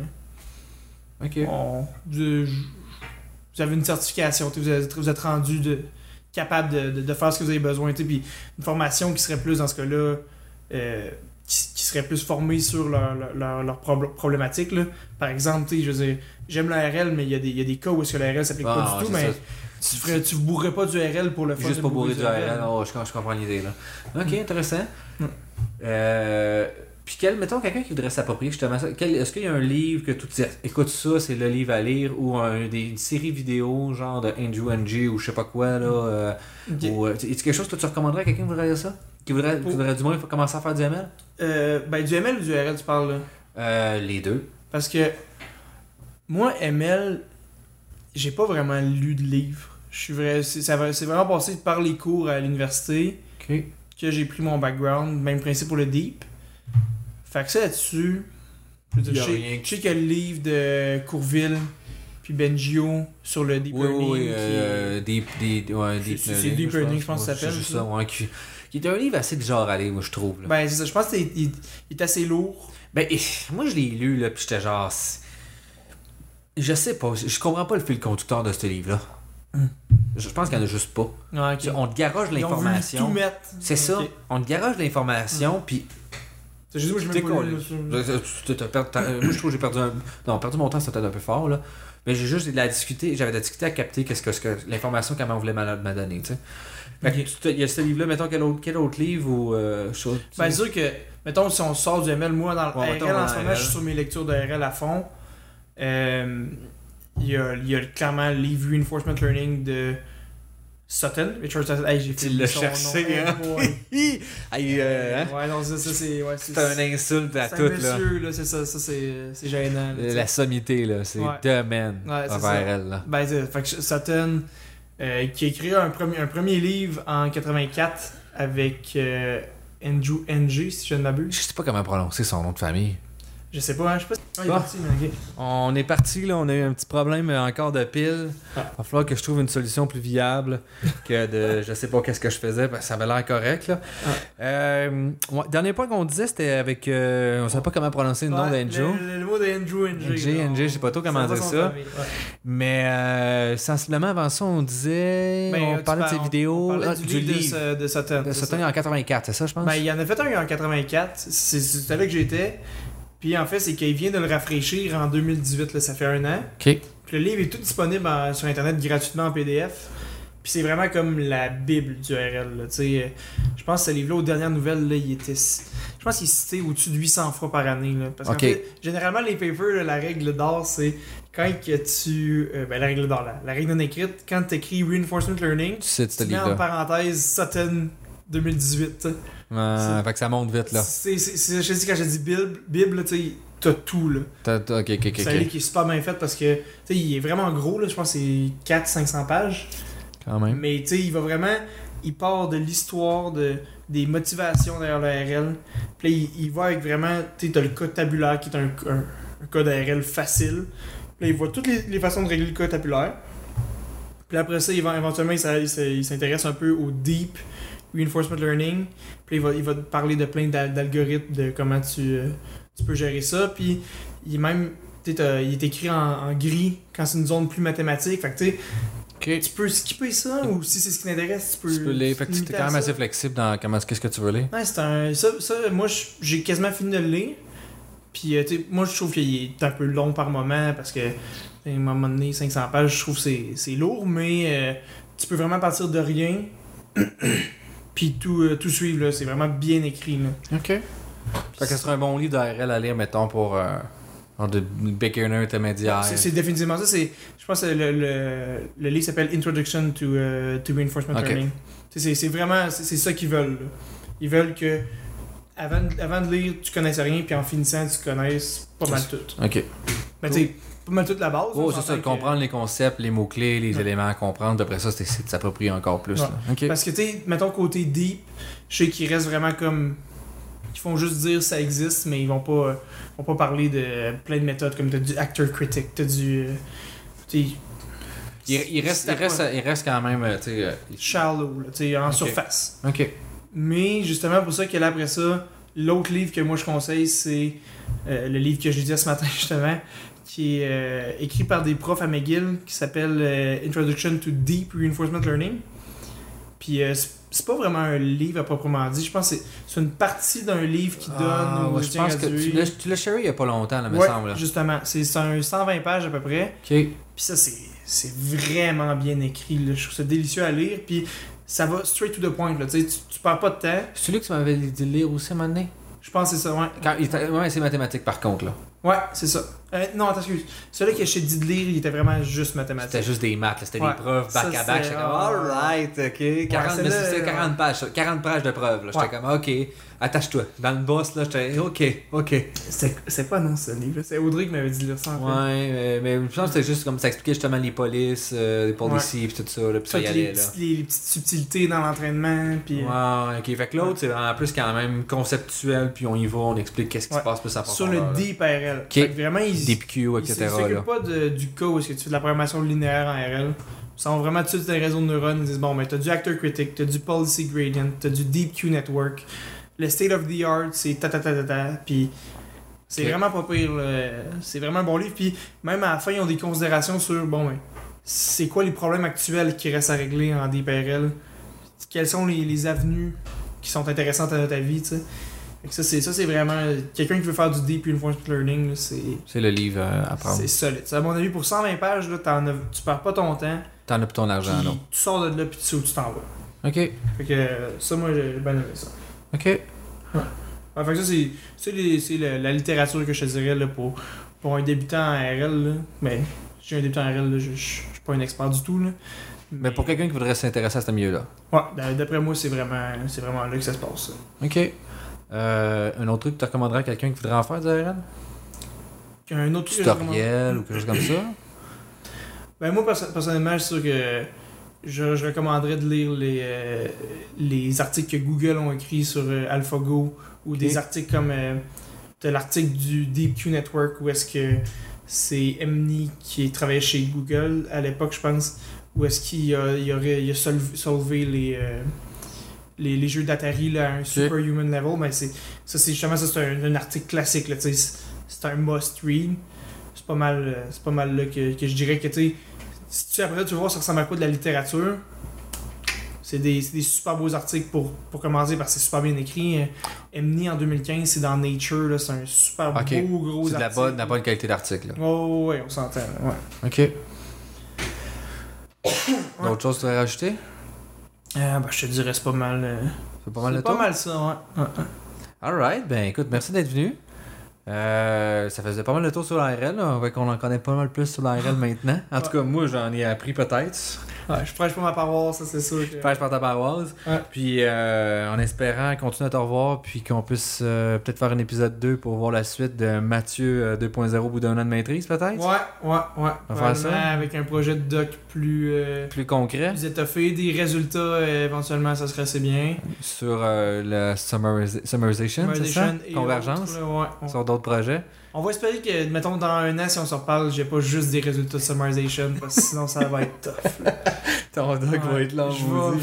Ok. on, vous, vous avez une certification, vous êtes, vous êtes rendu de, capable de, de- de faire ce que vous avez besoin, puis une formation qui serait plus dans ce cas-là, euh, qui, qui serait plus formée sur leur, leur, leur, leur probl- problématique, là. Par exemple, tu sais, je veux dire, j'aime l'ARL, mais il y, a des- il y a des cas où est-ce que l'ARL s'applique Ah, pas du tout, mais ça. tu, ferais, tu bourrerais pas du RL pour le fun. Juste pour bourrer du RL. RL, oh, je, je comprends l'idée là. Ok, intéressant. Mm. Euh, puis quel, mettons quelqu'un qui voudrait s'approprier justement ça, est-ce qu'il y a un livre que tu te dis, écoute ça, c'est le livre à lire, ou un, des, une série vidéo genre de Andrew NG ou je sais pas quoi là, euh, Ok. ou euh, est-ce quelque chose que tu recommanderais à quelqu'un qui voudrait lire ça? Qui voudrait, qui voudrait du moins commencer à faire du ML? Euh, ben, du ML ou du RL, tu parles, là? Euh, les deux. Parce que moi, ML, j'ai pas vraiment lu de livre. Je suis vrai, c'est ça c'est vraiment passé par les cours à l'université que j'ai pris mon background, même principe pour le deep. Fait que ça là-dessus, je veux dire, je sais- je qu'il y a le livre de Courville puis Bengio sur le Deep Oui, Learning. oui, oui, qui- euh, Deep, Deep, ouais, Deep c'est Deep Learning, je pense que ça s'appelle, C'est juste ça. ouais. Qui, qui est un livre assez de genre aller, moi, je trouve. Là. Ben, c'est ça. Je pense qu'il il- il est assez lourd. Ben, moi, je l'ai lu, là, puis j'étais genre. Je sais pas, je comprends pas le fil conducteur de ce livre-là. Hmm. Je pense qu'il y en a juste pas. Ouais, ok. On te tout l'information. C'est ça, on te garoche l'information, puis. C'est juste moi, je con, ça. Euh, Moi, je trouve que j'ai perdu un. Non, perdu mon temps, c'était un peu fort, là. Mais j'ai juste de la discuter, j'avais de la discuter à capter qu'est-ce que, que l'information qu'elle m'en voulait m'a tu sais. Que te- Il y a ce livre-là, mettons, quel autre, quel autre livre ou euh, chose. Ben, c'est sûr que, mettons, si on sort du ML, moi, dans le Ouais, RL, en ce moment, je suis sur mes lectures de RL à fond. Euh, Il y, a, il y a clairement le livre Reinforcement Learning de Sutton. Richard Sutton. Hey, j'ai Tu l'as cherché, nom, hein? ouais. Hey, euh, hein? Ouais, non, ça, ça c'est. Ouais, C'est un insulte à tout, là. monsieur, là, c'est ça, ça c'est gênant. là. La sommité, là, c'est Ouais. domaine Ouais, c'est envers elle, là. Ben, fait que Sutton, euh, qui a écrit un premier, un premier livre en 84 avec euh, Andrew Ng, si je ne m'abuse. Je sais pas comment prononcer son nom de famille. Je sais pas, hein, je sais pas si ah, il est parti, mais. On est parti, là, on a eu un petit problème euh, encore de pile. Ah. Va falloir que je trouve une solution plus viable que de je sais pas qu'est-ce que je faisais, parce que ça avait l'air correct, là. Ah. Euh, ouais, dernier point qu'on disait, c'était avec. euh, on savait pas comment prononcer le nom d'Andrew. Le, mot d'Andrew Ng. NG, je sais pas trop comment dire ça. famille, ouais. Mais euh, sensiblement avant ça, on disait. Ben, on parlait de ses vidéos. on ah, du, livre, De, de Sutton. De Sutton en 84, c'est ça, je pense? Ben, il y en a fait un en 84. C'est- là que j'étais. Puis en fait, c'est qu'il vient de le rafraîchir en 2018. Là, ça fait un an. ok. Puis le livre est tout disponible en- sur Internet gratuitement en PDF. Puis c'est vraiment comme la Bible du RL. je pense que ce livre-là, aux dernières nouvelles, là, il était. Je pense qu'il est cité au-dessus de 800 fois par année. Là. Parce qu'en Ok. fait, généralement, les papers, là, la règle d'or, c'est quand que tu. euh, ben, la règle d'or, la, la règle non écrite, quand tu écris Reinforcement Learning, Tu sais, tu mets en parenthèse Sutton 2018. Ouais, fait que ça monte vite, là. C'est, je dis, quand je dis Bible, Bible tu t'as tout. là. T'as- t'as-. C'est un livre qui est super bien fait parce que tu sais, il est vraiment gros, là, je pense que c'est 400-500 pages. Quand même. Mais tu sais, il va vraiment. Il part de l'histoire, de, des motivations derrière le RL. Puis là, il, il va avec vraiment. Tu sais, t'as le code tabulaire qui est un, un, un code RL facile. Puis là, il voit toutes les, les façons de régler le code tabulaire. Puis après ça, il va, éventuellement, il s'intéresse un peu au deep reinforcement learning. Puis il va, il va te parler de plein d'al- d'algorithmes, de comment tu, euh, tu peux gérer ça. Puis il est même. il est écrit en, en gris quand c'est une zone plus mathématique. Fait que tu tu peux skipper ça ou si c'est ce qui t'intéresse, tu peux. Tu peux lire. Fait que es quand même assez flexible dans comment qu'est-ce que tu veux lire. Ouais, c'est un. Ça, ça moi, j'ai quasiment fini de le lire. Puis, euh, tu moi, je trouve qu'il est un peu long par moment parce que, à un moment donné, 500 pages, je trouve que c'est, c'est lourd, mais euh, tu peux vraiment partir de rien. Puis tout, euh, tout suivre, là. C'est vraiment bien écrit, là. Ok. Fait que ce serait un bon livre d'ARL à lire, mettons, pour. Euh, de beginner intermédiaire. C'est, c'est définitivement ça. C'est, je pense que le, le, le livre s'appelle Introduction to, euh, to Reinforcement Ok. Learning. Tu C'est, c'est vraiment c'est, c'est ça qu'ils veulent. là. Ils veulent que, avant, de- avant de lire, tu connaisses rien, puis en finissant, tu connaisses pas mal tout. Ok. Mais tu sais, pas mal toute la base. Oh, c'est ça, que- comprendre les concepts, les mots-clés, les Ouais. éléments à comprendre. Après ça, c'est de s'approprier encore plus. Ouais. là. Ok. Parce que, tu sais, mettons côté deep, je sais qu'ils restent vraiment comme. Ils font juste dire ça existe, mais ils vont pas, vont pas parler de plein de méthodes, comme t'as du actor critic, t'as du. euh, Tu sais. Il, il reste, il, reste, il reste quand même. euh, euh, Shallow, là, tu sais, en surface. Ok. Mais justement, pour ça que là, après ça, l'autre livre que moi je conseille, c'est euh, le livre que j'ai dit ce matin, justement, qui est euh, écrit par des profs à McGill, qui s'appelle euh, Introduction to Deep Reinforcement Learning. Puis euh, c'est- pas vraiment un livre à proprement dit, je pense que c'est- une partie d'un livre qui donne Ah, ouais, je pense que tu l'as- sharé il y a pas longtemps, là, me Ouais, semble. là. justement. C'est c'est un 120 pages à peu près. Puis ça, c'est c'est vraiment bien écrit. là. Je trouve ça délicieux à lire. Puis ça va straight to the point. Là. Tu, sais, tu, perds pas de temps. C'est celui que tu m'avais dit de lire aussi à un moment donné? Je pense que c'est ça, ouais. Quand, ouais, c'est mathématique par contre, là. Ouais, c'est ça. Euh, non, attends, excuse. Celui t'ai dit de lire, il était vraiment juste mathématique. C'était juste des maths, là. c'était Ouais. des preuves Ça, back à back. J'étais comme, ah, alright, ok. 40, mais celle-là, c'était euh, 40 pages, ça. 40 pages de preuves. là. J'étais Ouais. comme, ok, attache-toi. Dans le boss, là, j'étais, ok, ok. C'est quoi, non, ce livre C'est Audrey qui m'avait dit de lire ça en fait. Ouais, mais, mais je pense que c'était juste comme ça expliquait justement les polices, euh, les policiers, pis tout ça, là, pis ça y que les, allait, là. petites, les, les petites subtilités dans l'entraînement, puis... euh, Ouais, ok. Fait que l'autre, c'est en plus quand même conceptuel, puis on y va, on explique qu'est-ce qui se passe plus à sur le Deep RL. Ok. Fait que vraiment, ils Des PQ, ils etc. s'occupent là. pas de- du cas où est-ce que tu fais de la programmation linéaire en RL. Ils sont vraiment suite des réseaux de neurones. Ils disent bon, mais t'as du actor critic, t'as du policy gradient, t'as du deep Q network. Le state of the art, c'est ta ta ta ta ta. Puis c'est vraiment pas pire. C'est vraiment un bon livre. Puis même à la fin, ils ont des considérations sur bon, ben, c'est quoi les problèmes actuels qui restent à régler en deep RL Quelles sont les, les avenues qui sont intéressantes à ta vie, tu sais? Ça, c'est ça, c'est vraiment. Quelqu'un qui veut faire du deep reinforcement learning, c'est. C'est le livre à prendre. C'est solide. À mon avis, pour 120 pages, là, t'en as- tu perds pas ton temps. T'en as pour ton argent, là. tu sors de là, puis tu sais où tu t'en vas. Ok, Fait que ça, moi, j'ai bien aimé ça. ok. Ouais, fait que ça, c'est, la, la littérature que je te dirais là, pour, pour un débutant en RL. Là. Mais suis un débutant en RL, là, je, je, je suis pas un expert du tout. Là. Mais pour quelqu'un qui voudrait s'intéresser à ce milieu-là? Ouais, d'a- d'après moi, c'est vraiment, c'est vraiment là que ça se passe. ça. Ok. Euh, un autre truc que tu recommanderais à quelqu'un qui voudrait en faire RN Un autre Tutoriel ou quelque chose comme ça? Ben moi perso- personnellement, je suis sûr que je, je recommanderais de lire les, euh, les articles que Google ont écrits sur euh, AlphaGo ou des articles comme l'article du DeepQ Network où est-ce que c'est Emni qui travaillait chez Google à l'époque, je pense, où est-ce qu'il a, il aurait il a solv- solvé les, les, les jeux d'Atari là, à un superhuman level. Mais c'est, ça, c'est justement ça, c'est un, un article classique. Là, c'est, c'est un must read. C'est pas mal, euh, c'est pas mal là que, que je dirais que tu si tu après tu voir ça ressemble à quoi de la littérature, c'est des, c'est des super beaux articles pour, pour commencer parce que c'est super bien écrit. Euh, Emni en 2015, c'est dans Nature, là, c'est un super Ok. beau gros C'est de article. bonne, de la bonne qualité d'article. là. Oh, ouais, on s'entend. Ouais. Ok. D'autres choses que tu voudrais rajouter? Ah, ben, je te dirais, c'est pas mal. euh, C'est pas mal de pas mal ça, ouais. Ouais, ouais. Alright, ben écoute, merci d'être venu. Euh, ça faisait pas mal de tour sur l'ARL, qu'on en connaît pas mal plus sur l'ARL maintenant. En tout cas, moi, j'en ai appris peut-être. Ouais, je prêche pas ma paroisse, ça, c'est sûr. Que... Pêche par ta paroisse. Ouais. Puis euh, en espérant continuer à te revoir, puis qu'on puisse euh, peut-être faire un épisode 2 pour voir la suite de Mathieu euh, 2.0 au bout d'un an de maîtrise, peut-être? Ouais, ouais, ouais. On va faire ça? Avec un projet de doc plus, euh, Plus concret plus étoffé, des résultats, euh, éventuellement, ça serait assez bien. sur euh, la summarisa- summarization, c'est ça? Summarization Convergence? autres, là, d'autres projets. On va espérer que, mettons, dans un an, si on se reparle, j'ai pas juste des résultats de summarization, parce que sinon, ça va être tough. Ton doc Ouais, Je vais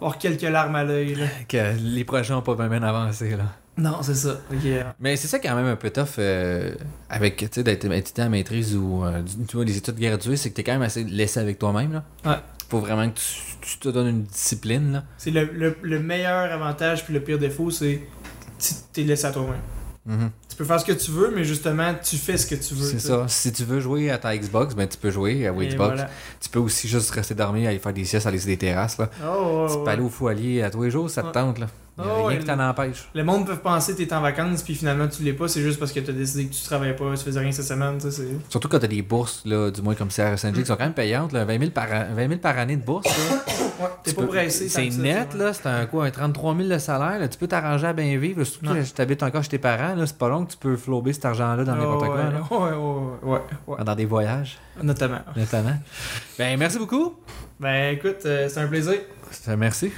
avoir quelques larmes à l'œil. Que les projets ont pas bien, avancé, là. Non, c'est ça. Euh, Mais c'est ça quand même un peu tough euh, avec, tu sais, d'être étudiant en maîtrise ou, euh, tu vois, les études graduées, c'est que t'es quand même assez laissé avec toi-même, là. Ouais. Faut vraiment que tu, tu te donnes une discipline, là. C'est le, le, le meilleur avantage puis le pire défaut, c'est tu t'es laissé à toi-même. Mhm. Tu peux faire ce que tu veux, mais justement, tu fais ce que tu veux. C'est ça. Si tu veux jouer à ta Xbox, ben tu peux jouer à Xbox. voilà. Tu peux aussi juste rester dormir, aller faire des siestes, aller sur des terrasses, là. Oh, tu ouais, peux aller ouais. au foyer à tous les jours, ça te Ouais. tente, là. A Oh, rien qui t'en empêche. Le monde peut penser que t'es en vacances, puis finalement tu l'es pas, c'est juste parce que t'as décidé que tu travaillais pas, tu faisais rien cette semaine, tu Surtout quand t'as des bourses, là, du moins comme CRSNG, qui sont quand même payantes, là, 20, 000 par, an- 20 000 par année de bourse. Ouais, t'es Tu pas peux- pressé. C'est ça, net, tu là. C'est un quoi, un 33 000 de salaire. là. Tu peux t'arranger à bien vivre. Surtout que tu habites encore chez tes parents. là. C'est pas long que tu peux flober cet argent-là dans n'importe Oh, quoi. ouais, là. Ouais, ouais, ouais, ouais, ouais. Dans des voyages, Notamment. notamment. ben, merci beaucoup. Ben écoute, euh, c'est un plaisir. Merci.